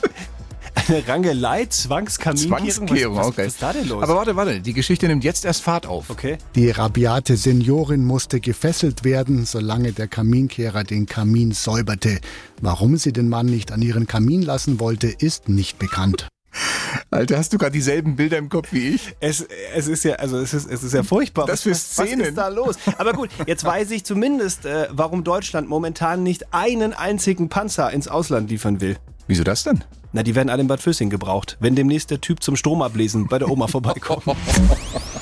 [SPEAKER 2] Eine Rangelei, Zwangskaminkehrung?
[SPEAKER 3] Zwangskehrung,
[SPEAKER 2] was, was,
[SPEAKER 3] okay.
[SPEAKER 2] was ist da denn los?
[SPEAKER 3] Aber warte, warte, die Geschichte nimmt jetzt erst Fahrt auf.
[SPEAKER 2] Okay.
[SPEAKER 15] Die rabiate Seniorin musste gefesselt werden, solange der Kaminkehrer den Kamin säuberte. Warum sie den Mann nicht an ihren Kamin lassen wollte, ist nicht bekannt.
[SPEAKER 3] Alter, hast du gerade dieselben Bilder im Kopf wie ich?
[SPEAKER 2] Es, es ist ja, also es ist, es ist ja furchtbar.
[SPEAKER 3] Das für
[SPEAKER 2] was,
[SPEAKER 3] Szenen.
[SPEAKER 2] Was ist da los? Aber gut, jetzt weiß ich zumindest, äh, warum Deutschland momentan nicht einen einzigen Panzer ins Ausland liefern will.
[SPEAKER 3] Wieso das denn?
[SPEAKER 2] Na, die werden alle in Bad Füssing gebraucht, wenn demnächst der Typ zum Stromablesen bei der Oma vorbeikommt.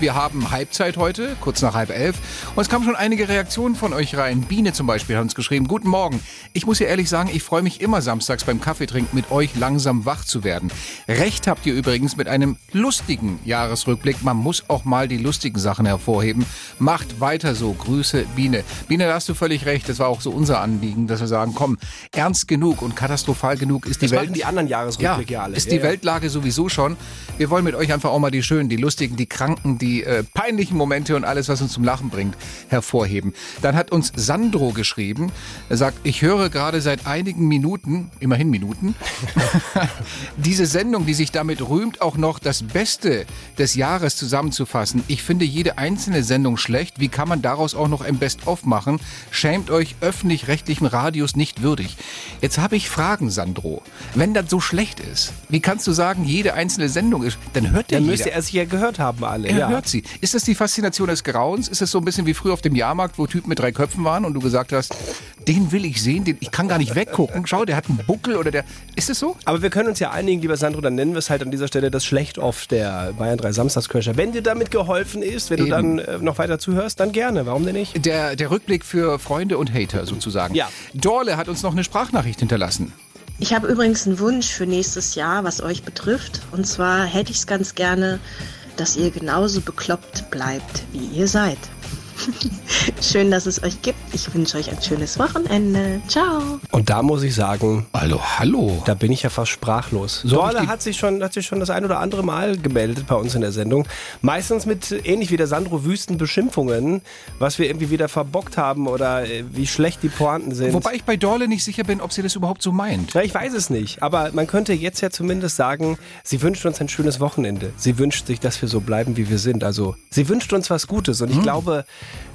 [SPEAKER 3] Wir haben Halbzeit heute, kurz nach halb elf. Und es kamen schon einige Reaktionen von euch rein. Biene zum Beispiel hat uns geschrieben, guten Morgen. Ich muss ja ehrlich sagen, ich freue mich immer samstags beim Kaffeetrinken mit euch langsam wach zu werden. Recht habt ihr übrigens mit einem lustigen Jahresrückblick. Man muss auch mal die lustigen Sachen hervorheben. Macht weiter so. Grüße, Biene. Biene, da hast du völlig recht. Das war auch so unser Anliegen, dass wir sagen, komm, ernst genug und katastrophal genug ist die
[SPEAKER 2] Das
[SPEAKER 3] Welt.
[SPEAKER 2] machen die anderen Jahresrückblicke ja, alle.
[SPEAKER 3] Ist
[SPEAKER 2] Ja,
[SPEAKER 3] die
[SPEAKER 2] ja.
[SPEAKER 3] Weltlage sowieso schon. Wir wollen mit euch einfach auch mal die schönen, die lustigen, die kranken, die äh, peinlichen Momente und alles, was uns zum Lachen bringt, hervorheben. Dann hat uns Sandro geschrieben. Er sagt, ich höre gerade seit einigen Minuten, immerhin Minuten, diese Sendung, die sich damit rühmt, auch noch das Beste des Jahres zusammenzufassen. Ich finde jede einzelne Sendung schlecht. Wie kann man daraus auch noch ein Best-of machen? Schämt euch öffentlich-rechtlichen Radios nicht würdig. Jetzt habe ich Fragen, Sandro. Wenn das so schlecht ist, wie kannst du sagen, jede einzelne Sendung ist, dann hört der
[SPEAKER 2] Dann müsste er sich ja gehört haben, alle.
[SPEAKER 3] Er
[SPEAKER 2] ja.
[SPEAKER 3] Hört sie. Ist das die Faszination des Grauens? Ist es so ein bisschen wie früher auf dem Jahrmarkt, wo Typen mit drei Köpfen waren und du gesagt hast, den will ich sehen, den, ich kann gar nicht weggucken. Schau, der hat einen Buckel oder der. Ist es so?
[SPEAKER 2] Aber wir können uns ja einigen, lieber Sandro, dann nennen wir es halt an dieser Stelle das Schlecht-Off der Bayern 3 Samstagscrasher. Wenn dir damit geholfen ist, wenn
[SPEAKER 3] Eben.
[SPEAKER 2] du dann äh, noch weiter zuhörst, dann gerne. Warum denn nicht?
[SPEAKER 3] Der, der Rückblick für Freunde und Hater sozusagen.
[SPEAKER 2] Ja.
[SPEAKER 3] Dorle hat uns noch eine Sprachnachricht hinterlassen.
[SPEAKER 16] Ich habe übrigens einen Wunsch für nächstes Jahr, was euch betrifft. Und zwar hätte ich es ganz gerne, dass ihr genauso bekloppt bleibt, wie ihr seid. Schön, dass es euch gibt. Ich wünsche euch ein schönes Wochenende. Ciao.
[SPEAKER 2] Und da muss ich sagen,
[SPEAKER 3] hallo, hallo.
[SPEAKER 2] Da bin ich ja fast sprachlos.
[SPEAKER 3] So hab ich
[SPEAKER 2] Dorle
[SPEAKER 3] die-
[SPEAKER 2] hat sich schon, hat sich schon das ein oder andere Mal gemeldet bei uns in der Sendung. Meistens mit ähnlich wie der Sandro Wüsten Beschimpfungen, was wir irgendwie wieder verbockt haben oder äh, wie schlecht die Pointen sind.
[SPEAKER 3] Wobei ich bei Dorle nicht sicher bin, ob sie das überhaupt so meint.
[SPEAKER 2] Ja, ich weiß es nicht, aber man könnte jetzt ja zumindest sagen, sie wünscht uns ein schönes Wochenende. Sie wünscht sich, dass wir so bleiben, wie wir sind. Also, sie wünscht uns was Gutes und ich glaube,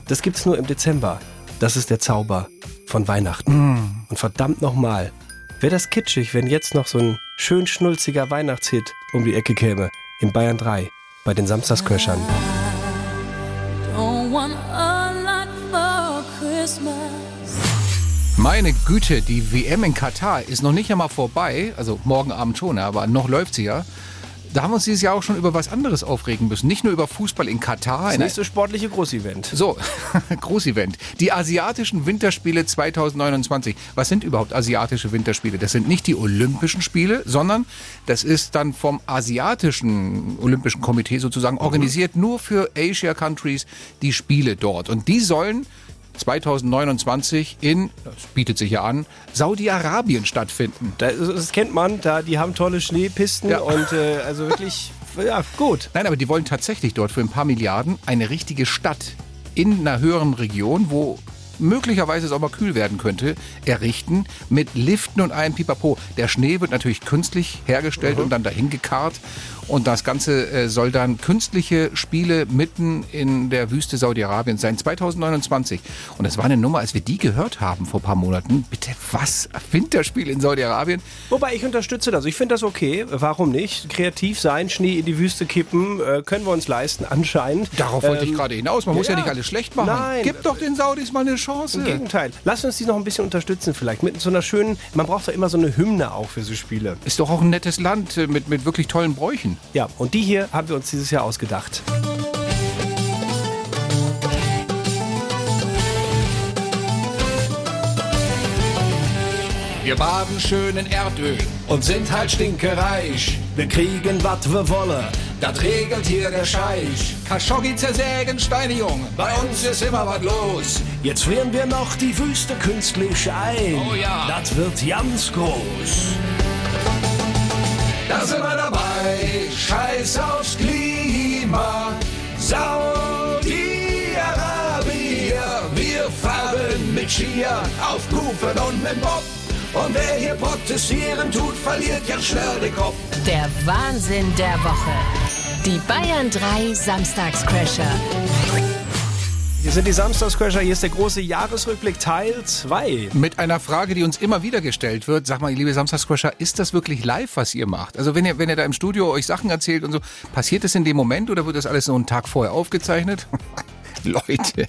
[SPEAKER 2] das gibt's nur im Dezember. Das ist der Zauber von Weihnachten. Und verdammt nochmal, wäre das kitschig, wenn jetzt noch so ein schön schnulziger Weihnachtshit um die Ecke käme. In Bayern 3, bei den Samstagsköchern.
[SPEAKER 3] Meine Güte, die WM in Katar ist noch nicht einmal vorbei. Also morgen Abend schon, aber noch läuft sie ja. Da haben wir uns dieses Jahr auch schon über was anderes aufregen müssen. Nicht nur über Fußball in Katar.
[SPEAKER 2] Das nächste sportliche Großevent.
[SPEAKER 3] So, Großevent. Die asiatischen Winterspiele 2029. Was sind überhaupt asiatische Winterspiele? Das sind nicht die Olympischen Spiele, sondern das ist dann vom asiatischen Olympischen Komitee sozusagen organisiert nur für Asia Countries die Spiele dort. Und die sollen 2029 in, das bietet sich ja an, Saudi-Arabien stattfinden.
[SPEAKER 2] Das, das kennt man, da die haben tolle Schneepisten
[SPEAKER 3] Ja.
[SPEAKER 2] und äh, also wirklich, ja, gut.
[SPEAKER 3] Nein, aber die wollen tatsächlich dort für ein paar Milliarden eine richtige Stadt in einer höheren Region, wo möglicherweise es auch mal kühl werden könnte, errichten mit Liften und allem Pipapo. Der Schnee wird natürlich künstlich hergestellt und dann dahin gekarrt. Und das Ganze äh, soll dann künstliche Spiele mitten in der Wüste Saudi-Arabiens sein, 2029. Und das war eine Nummer, als wir die gehört haben vor ein paar Monaten. Bitte was? Winterspiel in Saudi-Arabien?
[SPEAKER 2] Wobei ich unterstütze das. Ich finde das okay. Warum nicht? Kreativ sein, Schnee in die Wüste kippen, äh, können wir uns leisten, anscheinend.
[SPEAKER 3] Darauf wollte ich
[SPEAKER 2] Ähm,
[SPEAKER 3] gerade hinaus. Man muss ja nicht alles schlecht machen.
[SPEAKER 2] Nein.
[SPEAKER 3] Gib doch den Saudis mal eine Chance.
[SPEAKER 2] Im Gegenteil. Lass uns die noch ein bisschen unterstützen vielleicht. Mit so einer schönen, man braucht doch immer so eine Hymne auch für so Spiele.
[SPEAKER 3] Ist doch auch ein nettes Land äh, mit, mit wirklich tollen Bräuchen.
[SPEAKER 2] Ja, und die hier haben wir uns dieses Jahr ausgedacht.
[SPEAKER 3] Wir baden schön in Erdöl und sind halt stinkereich.
[SPEAKER 12] Wir kriegen, wat wir wollen.
[SPEAKER 3] Das regelt hier der Scheich. Khashoggi zersägen, Steine jung. Bei uns ist immer was los.
[SPEAKER 12] Jetzt frieren wir noch die Wüste künstlich ein.
[SPEAKER 3] Oh ja.
[SPEAKER 12] Das wird ganz groß.
[SPEAKER 3] Da sind wir dabei. Scheiß aufs Klima.
[SPEAKER 12] Saudi-Arabien, wir fahren mit Skier auf Kufen und mit Bob. Und wer hier protestieren tut, verliert ganz schnell den Kopf.
[SPEAKER 5] Der Wahnsinn der Woche. Die Bayern 3 Samstagscrasher.
[SPEAKER 2] Hier sind die Samstagscrasher. Hier ist der große Jahresrückblick Teil 2.
[SPEAKER 3] Mit einer Frage, die uns immer wieder gestellt wird. Sag mal, liebe Samstagscrasher, ist das wirklich live, was ihr macht? Also wenn ihr, wenn ihr da im Studio euch Sachen erzählt und so, passiert das in dem Moment oder wird das alles so einen Tag vorher aufgezeichnet? Leute.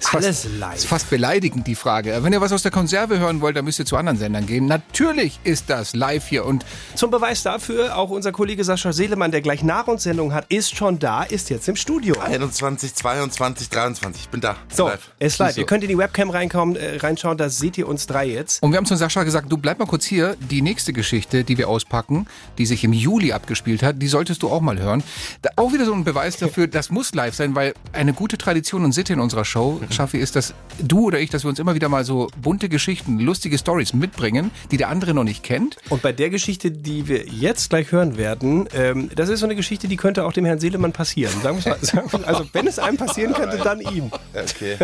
[SPEAKER 3] Ist
[SPEAKER 2] Alles
[SPEAKER 3] fast,
[SPEAKER 2] live.
[SPEAKER 3] Ist fast beleidigend, die Frage. Wenn ihr was aus der Konserve hören wollt, dann müsst ihr zu anderen Sendern gehen. Natürlich ist das live hier und
[SPEAKER 2] Zum Beweis dafür, auch unser Kollege Sascha Seelemann, der gleich nach uns Sendung hat, ist schon da, ist jetzt im Studio.
[SPEAKER 17] 21, 22, 23. Ich bin da.
[SPEAKER 2] So,
[SPEAKER 17] Live.
[SPEAKER 2] ist live.
[SPEAKER 3] So.
[SPEAKER 2] Ihr könnt in die Webcam reinkommen, äh, reinschauen, da seht ihr uns drei jetzt.
[SPEAKER 3] Und wir haben zu Sascha gesagt, du bleib mal kurz hier. Die nächste Geschichte, die wir auspacken, die sich im Juli abgespielt hat, die solltest du auch mal hören. Da, auch wieder so ein Beweis dafür, das muss live sein, weil eine gute Tradition und Sitte in unserer Show, Schaffi, ist, dass du oder ich, dass wir uns immer wieder mal so bunte Geschichten, lustige Stories mitbringen, die der andere noch nicht kennt.
[SPEAKER 2] Und bei der Geschichte, die wir jetzt gleich hören werden, ähm, das ist so eine Geschichte, die könnte auch dem Herrn Seelemann passieren. Sagen wir's mal, sagen wir- also wenn es einem passieren könnte, dann ihm.
[SPEAKER 17] Okay.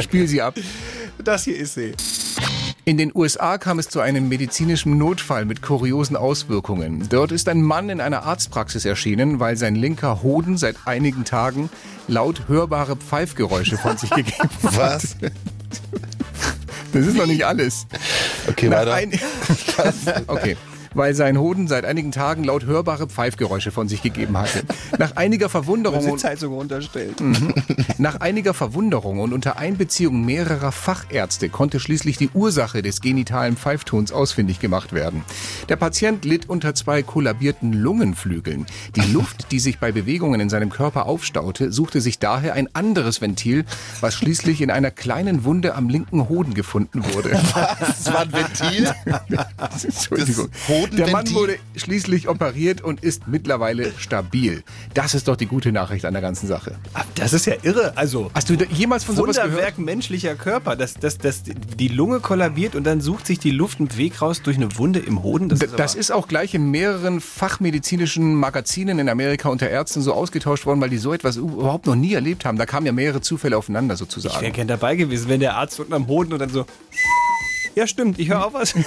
[SPEAKER 3] Spiel sie ab.
[SPEAKER 2] Das hier ist sie.
[SPEAKER 3] In den USA kam es zu einem medizinischen Notfall mit kuriosen Auswirkungen. Dort ist ein Mann in einer Arztpraxis erschienen, weil sein linker Hoden seit einigen Tagen laut hörbare Pfeifgeräusche von sich gegeben hat.
[SPEAKER 17] Was?
[SPEAKER 3] Das ist noch nicht alles.
[SPEAKER 17] Okay,
[SPEAKER 3] Nach
[SPEAKER 17] weiter.
[SPEAKER 3] ein- okay. Weil sein Hoden seit einigen Tagen laut hörbare Pfeifgeräusche von sich gegeben hatte. Nach einiger Verwunderung und
[SPEAKER 2] Sitzheizung unterstellt.
[SPEAKER 3] Mhm. Nach einiger Verwunderung und unter Einbeziehung mehrerer Fachärzte konnte schließlich die Ursache des genitalen Pfeiftons ausfindig gemacht werden. Der Patient litt unter zwei kollabierten Lungenflügeln. Die Luft, die sich bei Bewegungen in seinem Körper aufstaute, suchte sich daher ein anderes Ventil, was schließlich in einer kleinen Wunde am linken Hoden gefunden wurde.
[SPEAKER 17] Das war ein Ventil?
[SPEAKER 3] Entschuldigung.
[SPEAKER 17] Das Hodenventil.
[SPEAKER 3] Der Mann wurde schließlich operiert und ist mittlerweile stabil. Das ist doch die gute Nachricht an der ganzen Sache.
[SPEAKER 2] Das ist ja irre. Also,
[SPEAKER 3] Hast du jemals von sowas gehört?
[SPEAKER 2] Wunderwerk menschlicher Körper, dass, dass, dass die Lunge kollabiert und dann sucht sich die Luft einen Weg raus durch eine Wunde im Hoden. Das ist,
[SPEAKER 3] Das ist auch gleich in mehreren fachmedizinischen Magazinen in Amerika unter Ärzten so ausgetauscht worden, weil die so etwas überhaupt noch nie erlebt haben. Da kamen ja mehrere Zufälle aufeinander
[SPEAKER 2] Ich wäre
[SPEAKER 3] sozusagen.
[SPEAKER 2] gern dabei gewesen, wenn der Arzt unten am Hoden und dann so. Ja, stimmt, ich höre auf was.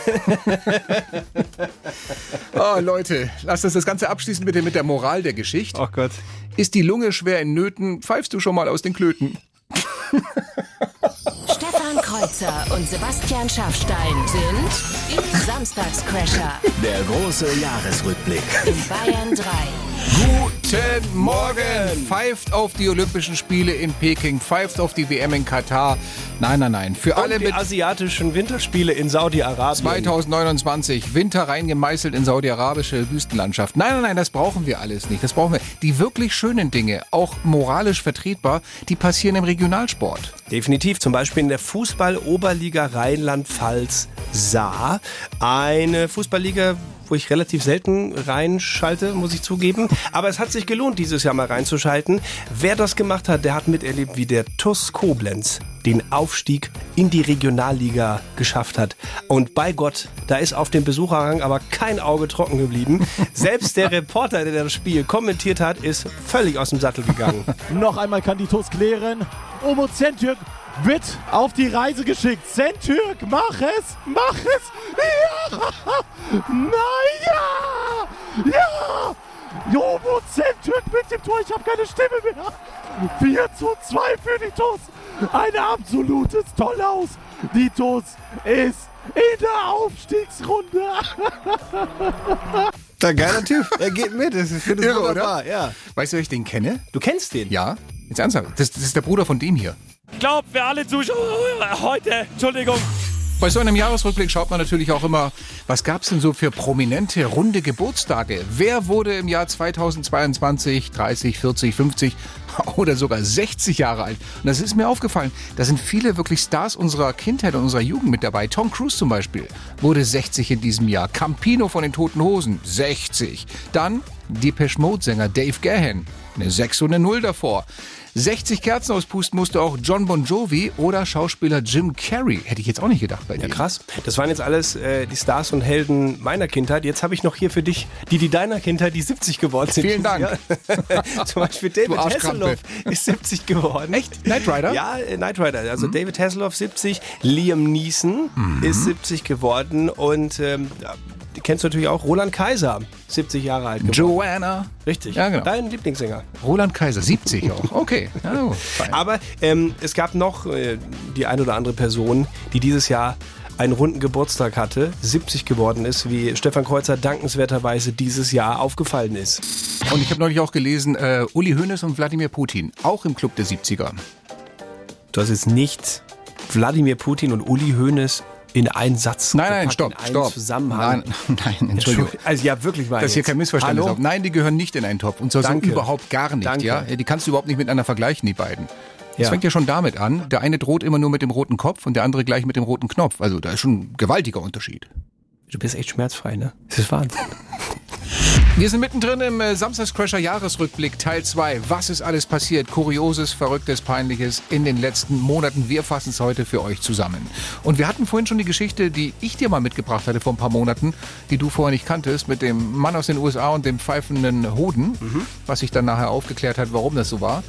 [SPEAKER 3] Oh Leute, lasst uns das Ganze abschließen bitte mit der Moral der Geschichte.
[SPEAKER 2] Oh Gott.
[SPEAKER 3] Ist die Lunge schwer in Nöten, pfeifst du schon mal aus den Klöten.
[SPEAKER 5] Stefan Kreuzer und Sebastian Schafstein sind die Samstagscrasher.
[SPEAKER 1] Der große Jahresrückblick.
[SPEAKER 5] In Bayern 3.
[SPEAKER 3] Guten Morgen! Pfeift auf die Olympischen Spiele in Peking, pfeift auf die WM in Katar. Nein, nein, nein. Für alle
[SPEAKER 2] Und die
[SPEAKER 3] mit
[SPEAKER 2] asiatischen Winterspiele in Saudi-Arabien.
[SPEAKER 3] 2029 Winter reingemeißelt in saudi-arabische Wüstenlandschaft. Nein, nein, nein, das brauchen wir alles nicht. Das brauchen wir. Die wirklich schönen Dinge, auch moralisch vertretbar, die passieren im Regionalsport.
[SPEAKER 2] Definitiv, zum Beispiel in der Fußball-Oberliga Rheinland-Pfalz Saar. Eine Fußballliga, wo ich relativ selten reinschalte, muss ich zugeben. Aber es hat sich gelohnt, dieses Jahr mal reinzuschalten. Wer das gemacht hat, der hat miterlebt, wie der TUS Koblenz den Aufstieg in die Regionalliga geschafft hat. Und bei Gott, da ist auf dem Besucherrang aber kein Auge trocken geblieben. Selbst der Reporter, der das Spiel kommentiert hat, ist völlig aus dem Sattel gegangen.
[SPEAKER 18] Noch einmal kann die TUS klären. Omo Zentürk wird auf die Reise geschickt. Zentürk, mach es! Mach es! Ja! Nein, ja! Ja! Jobo Zentürk mit dem Tor. Ich habe keine Stimme mehr. 4 zu 2 für die TUS. Ein absolutes Tollaus. Die TUS ist in der Aufstiegsrunde.
[SPEAKER 2] Der geiler Typ. Er geht mit. Das ist,
[SPEAKER 3] Irre,
[SPEAKER 2] wunderbar.
[SPEAKER 3] oder?
[SPEAKER 2] Ja.
[SPEAKER 3] Weißt du, wer ich den kenne?
[SPEAKER 2] Du kennst den?
[SPEAKER 3] Ja. Jetzt ernsthaft. Das, das ist der Bruder von dem hier.
[SPEAKER 18] Ich glaube, für alle Zuschauer heute, Entschuldigung,
[SPEAKER 3] Bei so einem Jahresrückblick schaut man natürlich auch immer, was gab es denn so für prominente, runde Geburtstage? Wer wurde im Jahr 2022 30, 40, 50 oder sogar 60 Jahre alt? Und das ist mir aufgefallen, da sind viele wirklich Stars unserer Kindheit und unserer Jugend mit dabei. Tom Cruise zum Beispiel wurde 60 in diesem Jahr. Campino von den Toten Hosen, 60. Dann Depeche Mode-Sänger Dave Gahan, eine 6 und eine 0 davor. 60 Kerzen auspusten musste auch John Bon Jovi oder Schauspieler Jim Carrey. Hätte ich jetzt auch nicht gedacht bei dir.
[SPEAKER 2] Ja, krass. Das waren jetzt alles äh, die Stars und Helden meiner Kindheit. Jetzt habe ich noch hier für dich die, die deiner Kindheit, die 70 geworden sind.
[SPEAKER 3] Vielen Dank.
[SPEAKER 2] Zum Beispiel David
[SPEAKER 3] Arschkrampe.
[SPEAKER 2] Hasselhoff ist 70 geworden.
[SPEAKER 3] Echt? Knight Rider?
[SPEAKER 2] Ja, äh, Knight Rider. Also David Hasselhoff 70, Liam Neeson ist 70 geworden und ähm, kennst du natürlich auch Roland Kaiser, 70 Jahre alt geworden.
[SPEAKER 3] Joanna.
[SPEAKER 2] Richtig.
[SPEAKER 3] Ja, genau.
[SPEAKER 2] Dein Lieblingssänger.
[SPEAKER 3] Roland Kaiser, 70 auch. Okay. Ja. Fein.
[SPEAKER 2] Aber ähm, es gab noch äh, die ein oder andere Person, die dieses Jahr einen runden Geburtstag hatte, 70 geworden ist, wie Stefan Kreuzer dankenswerterweise dieses Jahr aufgefallen ist.
[SPEAKER 3] Und ich habe neulich auch gelesen, äh, Uli Hoeneß und Wladimir Putin, auch im Club der 70er.
[SPEAKER 2] Du hast jetzt nicht Wladimir Putin und Uli Hoeneß in einen Satz
[SPEAKER 3] Nein, nein, stopp, stopp.
[SPEAKER 2] Zusammenhang.
[SPEAKER 3] Nein, nein, Entschuldigung.
[SPEAKER 2] Also ja, wirklich mal.
[SPEAKER 3] Dass hier
[SPEAKER 2] jetzt.
[SPEAKER 3] kein Missverständnis
[SPEAKER 2] Hallo?
[SPEAKER 3] auf. Nein, die gehören nicht in einen Topf. Und zwar so überhaupt gar nicht.
[SPEAKER 2] Danke.
[SPEAKER 3] Ja? Die kannst du überhaupt nicht miteinander vergleichen, die beiden. Das
[SPEAKER 2] Ja.
[SPEAKER 3] fängt ja schon damit an. Der eine droht immer nur mit dem roten Kopf und der andere gleich mit dem roten Knopf. Also da ist schon ein gewaltiger Unterschied.
[SPEAKER 2] Du bist echt schmerzfrei, ne? Das ist Wahnsinn.
[SPEAKER 3] Wir sind mittendrin im äh, Samstagscrasher Jahresrückblick Teil 2. Was ist alles passiert? Kurioses, Verrücktes, Peinliches in den letzten Monaten. Wir fassen es heute für euch zusammen. Und wir hatten vorhin schon die Geschichte, die ich dir mal mitgebracht hatte vor ein paar Monaten, die du vorher nicht kanntest, mit dem Mann aus den USA und dem pfeifenden Hoden, was sich dann nachher aufgeklärt hat, warum das so war.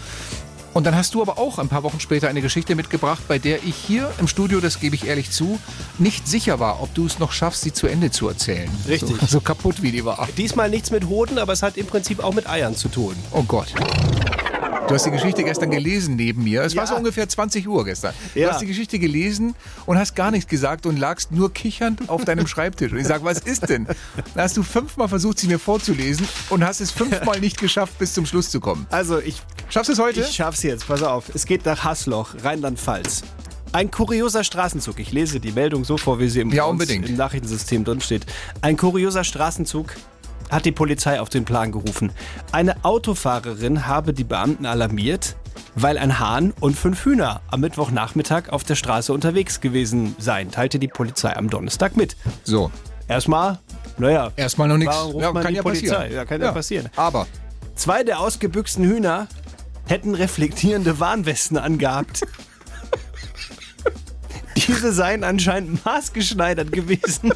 [SPEAKER 3] Und dann hast du aber auch ein paar Wochen später eine Geschichte mitgebracht, bei der ich hier im Studio, das gebe ich ehrlich zu, nicht sicher war, ob du es noch schaffst, sie zu Ende zu erzählen.
[SPEAKER 2] Richtig.
[SPEAKER 3] So, so kaputt wie die war.
[SPEAKER 2] Diesmal nichts mit Hoden, aber es hat im Prinzip auch mit Eiern zu tun.
[SPEAKER 3] Oh Gott. Du hast die Geschichte gestern gelesen neben mir. Es war
[SPEAKER 2] Ja.
[SPEAKER 3] so ungefähr 20 Uhr gestern. Du
[SPEAKER 2] Ja.
[SPEAKER 3] hast die Geschichte gelesen und hast gar nichts gesagt und lagst nur kichernd auf deinem Schreibtisch. Und ich sage, was ist denn? Dann hast du fünfmal versucht, sie mir vorzulesen und hast es fünfmal nicht geschafft, bis zum Schluss zu kommen.
[SPEAKER 2] Also ich
[SPEAKER 3] Schaffst du es heute?
[SPEAKER 2] Ich schaff's jetzt, pass auf. Es geht nach Hasloch, Rheinland-Pfalz. Ein kurioser Straßenzug. Ich lese die Meldung so vor, wie sie im,
[SPEAKER 3] Ja,
[SPEAKER 2] im Nachrichtensystem drin steht. Ein kurioser Straßenzug hat die Polizei auf den Plan gerufen. Eine Autofahrerin habe die Beamten alarmiert, weil ein Hahn und fünf Hühner am Mittwochnachmittag auf der Straße unterwegs gewesen seien, teilte die Polizei am Donnerstag mit.
[SPEAKER 3] So.
[SPEAKER 2] Erstmal Naja.
[SPEAKER 3] Erstmal noch nichts. Ja, kann
[SPEAKER 2] die
[SPEAKER 3] ja
[SPEAKER 2] Polizei?
[SPEAKER 3] passieren.
[SPEAKER 2] Ja, kann ja,
[SPEAKER 3] Ja.
[SPEAKER 2] passieren.
[SPEAKER 3] Aber
[SPEAKER 2] Zwei der ausgebüchsten Hühner hätten reflektierende Warnwesten angehabt. Diese seien anscheinend maßgeschneidert gewesen.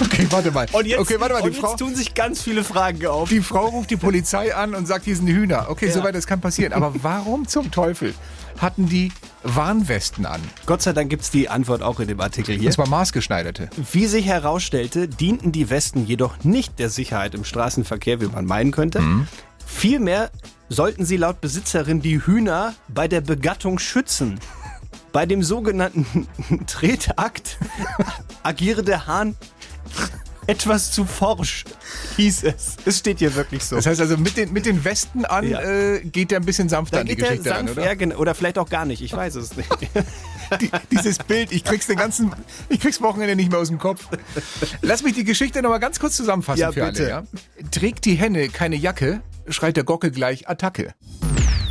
[SPEAKER 3] Okay, warte mal.
[SPEAKER 2] Und jetzt,
[SPEAKER 3] okay, warte mal.
[SPEAKER 2] und
[SPEAKER 3] Die
[SPEAKER 2] jetzt
[SPEAKER 3] Frau,
[SPEAKER 2] tun sich ganz viele Fragen auf.
[SPEAKER 3] die Frau ruft die Polizei an und sagt, hier sind die Hühner. Okay,
[SPEAKER 2] Ja.
[SPEAKER 3] soweit das kann passieren. Aber warum zum Teufel hatten die Warnwesten an?
[SPEAKER 2] Gott sei Dank gibt es die Antwort auch in dem Artikel hier.
[SPEAKER 3] Das war maßgeschneiderte.
[SPEAKER 2] Wie sich herausstellte, dienten die Westen jedoch nicht der Sicherheit im Straßenverkehr, wie man meinen könnte. Vielmehr sollten sie laut Besitzerin die Hühner bei der Begattung schützen. Bei dem sogenannten Tretakt agiere der Hahn etwas zu forsch, hieß es. Es steht hier wirklich so.
[SPEAKER 3] Das heißt also, mit den, mit den Westen an
[SPEAKER 2] Ja.
[SPEAKER 3] äh, geht der ein bisschen sanfter an die Geschichte
[SPEAKER 2] sanft,
[SPEAKER 3] oder?
[SPEAKER 2] ja, genau. oder vielleicht auch gar nicht, ich weiß es nicht.
[SPEAKER 3] Die, dieses Bild, ich krieg's den ganzen, ich krieg's Wochenende nicht mehr aus dem Kopf. Lass mich die Geschichte nochmal ganz kurz zusammenfassen
[SPEAKER 2] Ja,
[SPEAKER 3] für
[SPEAKER 2] bitte.
[SPEAKER 3] alle. Ja? Trägt die Henne keine Jacke, schreit der Gockel gleich Attacke.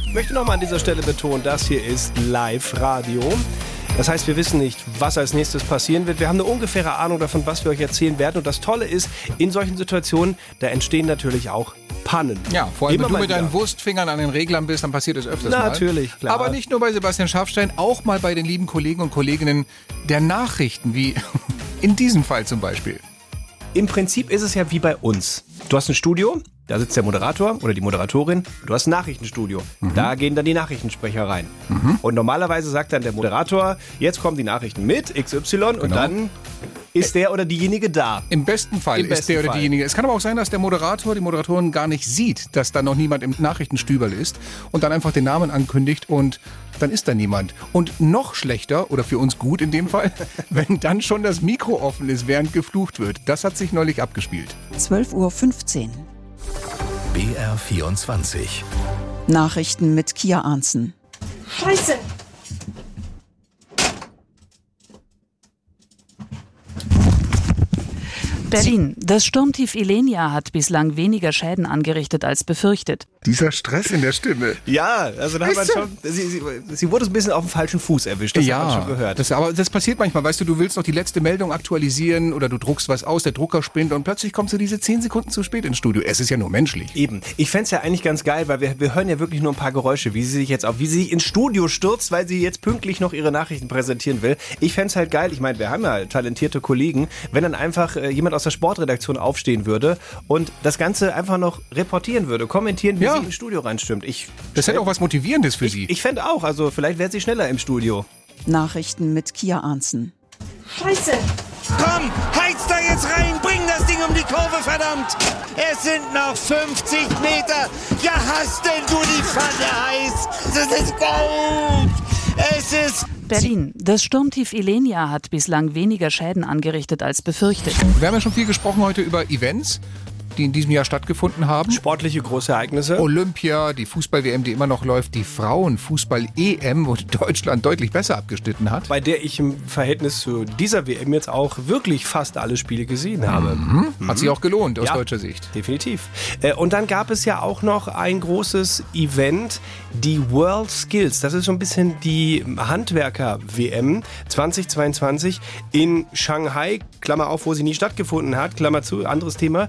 [SPEAKER 2] Ich möchte nochmal an dieser Stelle betonen, das hier ist Live-Radio. Das heißt, wir wissen nicht, was als nächstes passieren wird. Wir haben eine ungefähre Ahnung davon, was wir euch erzählen werden. Und das Tolle ist, in solchen Situationen, da entstehen natürlich auch Pannen.
[SPEAKER 3] Ja, vor allem,
[SPEAKER 2] Immer
[SPEAKER 3] wenn du mit deinen
[SPEAKER 2] wieder.
[SPEAKER 3] Wurstfingern an den Reglern bist, dann passiert es öfters mal.
[SPEAKER 2] Natürlich, klar.
[SPEAKER 3] Aber nicht nur bei Sebastian Schafstein, auch mal bei den lieben Kollegen und Kolleginnen der Nachrichten, wie in diesem Fall zum Beispiel.
[SPEAKER 2] Im Prinzip ist es ja wie bei uns. Du hast ein Studio, da sitzt der Moderator oder die Moderatorin. Du hast ein Nachrichtenstudio. Da gehen dann die Nachrichtensprecher rein. Und normalerweise sagt dann der Moderator, jetzt kommen die Nachrichten mit XY und
[SPEAKER 3] Genau.
[SPEAKER 2] dann ist der oder diejenige da.
[SPEAKER 3] Im besten Fall
[SPEAKER 2] Im
[SPEAKER 3] ist
[SPEAKER 2] besten
[SPEAKER 3] der oder
[SPEAKER 2] Fall.
[SPEAKER 3] diejenige. Es kann aber auch sein, dass der Moderator, die Moderatorin gar nicht sieht, dass da noch niemand im Nachrichtenstüberl ist und dann einfach den Namen ankündigt und dann ist da niemand. Und noch schlechter, oder für uns gut in dem Fall, wenn dann schon das Mikro offen ist, während geflucht wird. Das hat sich neulich abgespielt.
[SPEAKER 19] 12.15 Uhr.
[SPEAKER 1] BR 24.
[SPEAKER 19] Nachrichten mit Kia Arnzen.
[SPEAKER 9] Scheiße!
[SPEAKER 20] Berlin. Das Sturmtief Ilenia hat bislang weniger Schäden angerichtet als befürchtet.
[SPEAKER 3] Dieser Stress in der Stimme.
[SPEAKER 2] Ja, also da hat man schon, sie, sie, sie wurde ein bisschen auf dem falschen Fuß erwischt, das hat man schon gehört.
[SPEAKER 3] Das, aber das passiert manchmal. Weißt du, du willst noch die letzte Meldung aktualisieren oder du druckst was aus, der Drucker spinnt und plötzlich kommst du diese 10 Sekunden zu spät ins Studio. Es ist ja nur menschlich.
[SPEAKER 2] Eben. Ich fänd's ja eigentlich ganz geil, weil wir, wir hören ja wirklich nur ein paar Geräusche, wie sie sich jetzt auf, wie sie sich ins Studio stürzt, weil sie jetzt pünktlich noch ihre Nachrichten präsentieren will. Ich fänd's halt geil, ich meine, wir haben ja talentierte Kollegen, wenn dann einfach äh, jemand aus der Sportredaktion aufstehen würde und das Ganze einfach noch reportieren würde, kommentieren, wie
[SPEAKER 3] Ja.
[SPEAKER 2] sie ins Studio reinstürmt. Ich,
[SPEAKER 3] Das hätte auch was Motivierendes für
[SPEAKER 2] ich,
[SPEAKER 3] sie.
[SPEAKER 2] ich fände auch, also vielleicht wäre sie schneller im Studio.
[SPEAKER 19] Nachrichten mit Kia Arnzen.
[SPEAKER 9] Scheiße!
[SPEAKER 13] Komm, heiz da jetzt rein, bring das Ding um die Kurve, verdammt! Es sind noch 50 Meter. Ja, hast denn du die Pfanne heiß? Das ist Gold! Es ist
[SPEAKER 20] Berlin. Das Sturmtief Ilenia hat bislang weniger Schäden angerichtet als befürchtet.
[SPEAKER 3] Wir haben ja schon viel gesprochen heute über Events, die in diesem Jahr stattgefunden haben.
[SPEAKER 2] Sportliche große Ereignisse.
[SPEAKER 3] Olympia, die Fußball-WM, die immer noch läuft, die Frauen-Fußball-EM, wo Deutschland deutlich besser abgeschnitten hat.
[SPEAKER 2] Bei der ich im Verhältnis zu dieser WM jetzt auch wirklich fast alle Spiele gesehen habe.
[SPEAKER 3] Hat sich auch gelohnt aus
[SPEAKER 2] Ja.
[SPEAKER 3] deutscher Sicht.
[SPEAKER 2] Definitiv. Äh, Und dann gab es ja auch noch ein großes Event, die World Skills. Das ist so ein bisschen die Handwerker-WM 2022 in Shanghai. Klammer auf, wo sie nie stattgefunden hat. Klammer zu, anderes Thema.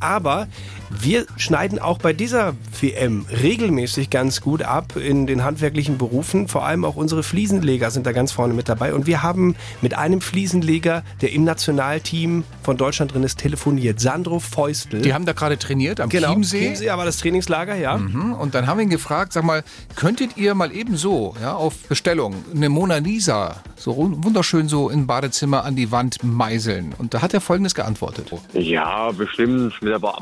[SPEAKER 2] Aber wir schneiden auch bei dieser WM regelmäßig ganz gut ab in den handwerklichen Berufen. Vor allem auch unsere Fliesenleger sind da ganz vorne mit dabei. Und wir haben mit einem Fliesenleger, der im Nationalteam von Deutschland drin ist, telefoniert. Sandro Feustel.
[SPEAKER 3] Die haben da gerade trainiert am
[SPEAKER 2] Genau,
[SPEAKER 3] Chiemsee.
[SPEAKER 2] Chiemsee, aber das Trainingslager, ja.
[SPEAKER 3] Mhm. Und dann haben wir ihn gefragt, sag mal, könntet ihr mal ebenso, ja, auf Bestellung, eine Mona Lisa, so wunderschön so im Badezimmer an die Wand meißeln? Und da hat er Folgendes geantwortet.
[SPEAKER 21] Ja, bestimmt mit ein paar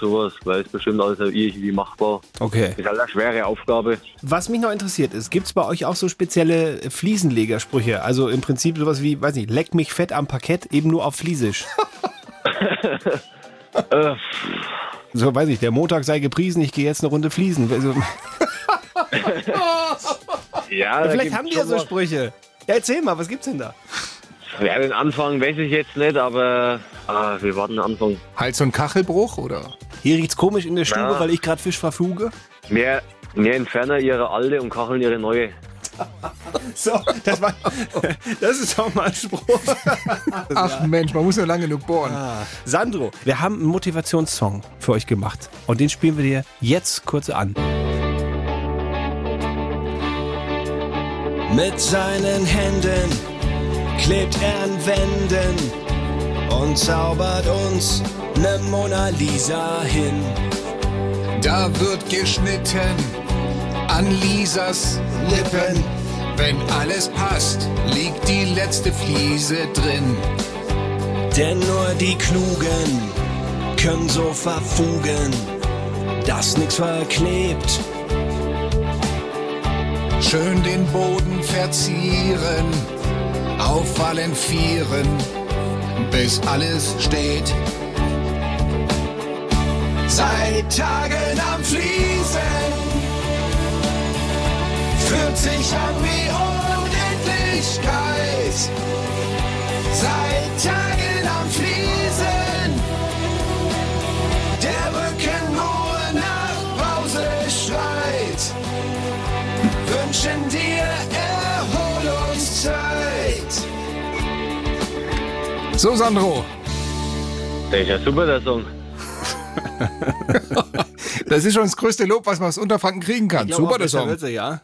[SPEAKER 21] Sowas, weil es bestimmt alles irgendwie machbar.
[SPEAKER 2] Okay.
[SPEAKER 21] Ist halt eine schwere Aufgabe.
[SPEAKER 2] Was mich noch interessiert ist, gibt es bei euch auch so spezielle Fliesenlegersprüche? Also im Prinzip sowas wie, weiß nicht, leck mich fett am Parkett, eben nur auf Fliesisch.
[SPEAKER 21] Äh,
[SPEAKER 2] so, weiß ich, der Montag sei gepriesen, ich gehe jetzt eine Runde Fliesen. Also,
[SPEAKER 21] ja,
[SPEAKER 2] vielleicht haben die ja so. Sprüche. Ja, erzähl mal, was gibt's denn da?
[SPEAKER 21] Ja, den Anfang weiß ich jetzt nicht, aber ah, wir warten den Anfang.
[SPEAKER 3] Hals- und Kachelbruch oder?
[SPEAKER 2] Hier riecht's komisch in der Stube,
[SPEAKER 21] Ja.
[SPEAKER 2] weil ich gerade Fisch verfuge.
[SPEAKER 21] Mehr, mehr entfernen ihre alte und kacheln ihre neue.
[SPEAKER 2] So, das, war, das ist auch mal ein Spruch.
[SPEAKER 3] Ach Mensch, man muss nur lange genug bohren.
[SPEAKER 2] Ah. Sandro, wir haben einen Motivationssong für euch gemacht. Und den spielen wir dir jetzt kurz an.
[SPEAKER 22] Mit seinen Händen klebt er an Wänden und zaubert uns ne Mona Lisa hin.
[SPEAKER 3] Da wird geschnitten an Lisas Lippen. Wenn alles passt, liegt die letzte Fliese drin.
[SPEAKER 22] Denn nur die Klugen können so verfugen, dass nix verklebt.
[SPEAKER 3] Schön den Boden verzieren, auf allen Vieren, bis alles steht.
[SPEAKER 22] Seit Tagen am Fließen fühlt sich an wie Unendlichkeit. Seit Tagen am Fließen, der Rücken nur nach Pause schreit. Wünschen dir Erholungszeit.
[SPEAKER 3] So, Sandro.
[SPEAKER 21] Der ist ja super, der Song.
[SPEAKER 3] Das ist schon das größte Lob, was man aus Unterfranken kriegen kann.
[SPEAKER 2] Ich glaube,
[SPEAKER 3] Super, der Song.
[SPEAKER 2] wird's, ja.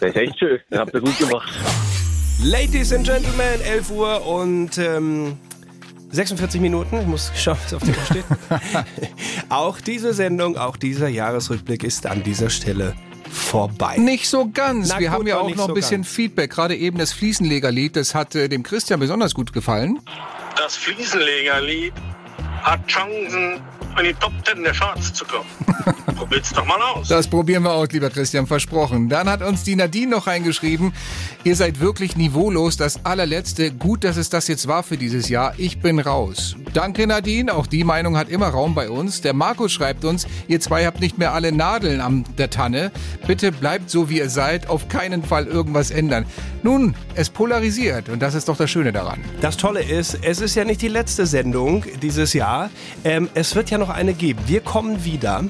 [SPEAKER 21] Der ist echt schön. Habt ihr gut gemacht.
[SPEAKER 2] Ladies and Gentlemen, 11 Uhr und ähm, 46 Minuten. Ich muss schauen, was auf der Uhr steht. auch diese Sendung, auch dieser Jahresrückblick ist an dieser Stelle vorbei.
[SPEAKER 3] Nicht so ganz.
[SPEAKER 2] Na
[SPEAKER 3] Wir
[SPEAKER 2] gut,
[SPEAKER 3] haben ja auch noch ein
[SPEAKER 2] so
[SPEAKER 3] bisschen
[SPEAKER 2] ganz.
[SPEAKER 3] Feedback. Gerade eben das Fliesenlegerlied, das hat äh, dem Christian besonders gut gefallen.
[SPEAKER 23] Das Fliesenlegerlied hat Chancen, in die Top Ten der Charts zu kommen. Probiert's doch mal aus.
[SPEAKER 3] Das probieren wir aus, lieber Christian, versprochen. Dann hat uns die Nadine noch reingeschrieben. Ihr seid wirklich niveaulos. Das allerletzte. Gut, dass es das jetzt war für dieses Jahr. Ich bin raus. Danke, Nadine. Auch die Meinung hat immer Raum bei uns. Der Markus schreibt uns, ihr zwei habt nicht mehr alle Nadeln an der Tanne. Bitte bleibt so, wie ihr seid. Auf keinen Fall irgendwas ändern. Nun, es polarisiert. Und das ist doch das Schöne daran.
[SPEAKER 2] Das Tolle ist, es ist ja nicht die letzte Sendung dieses Jahr. Ähm, es wird ja noch eine geben. Wir kommen wieder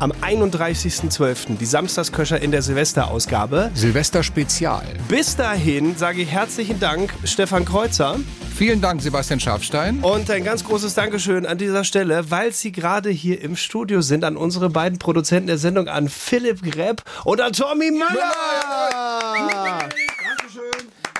[SPEAKER 2] am 31.12., die Samstagsköcher in der Silvesterausgabe.
[SPEAKER 3] Silvester Spezial.
[SPEAKER 2] Bis dahin sage ich herzlichen Dank, Stefan Kreuzer.
[SPEAKER 3] Vielen Dank, Sebastian Scharfstein.
[SPEAKER 2] Und ein ganz großes Dankeschön an dieser Stelle, weil Sie gerade hier im Studio sind, an unsere beiden Produzenten der Sendung, an Philipp Grepp und an Tommy Müller.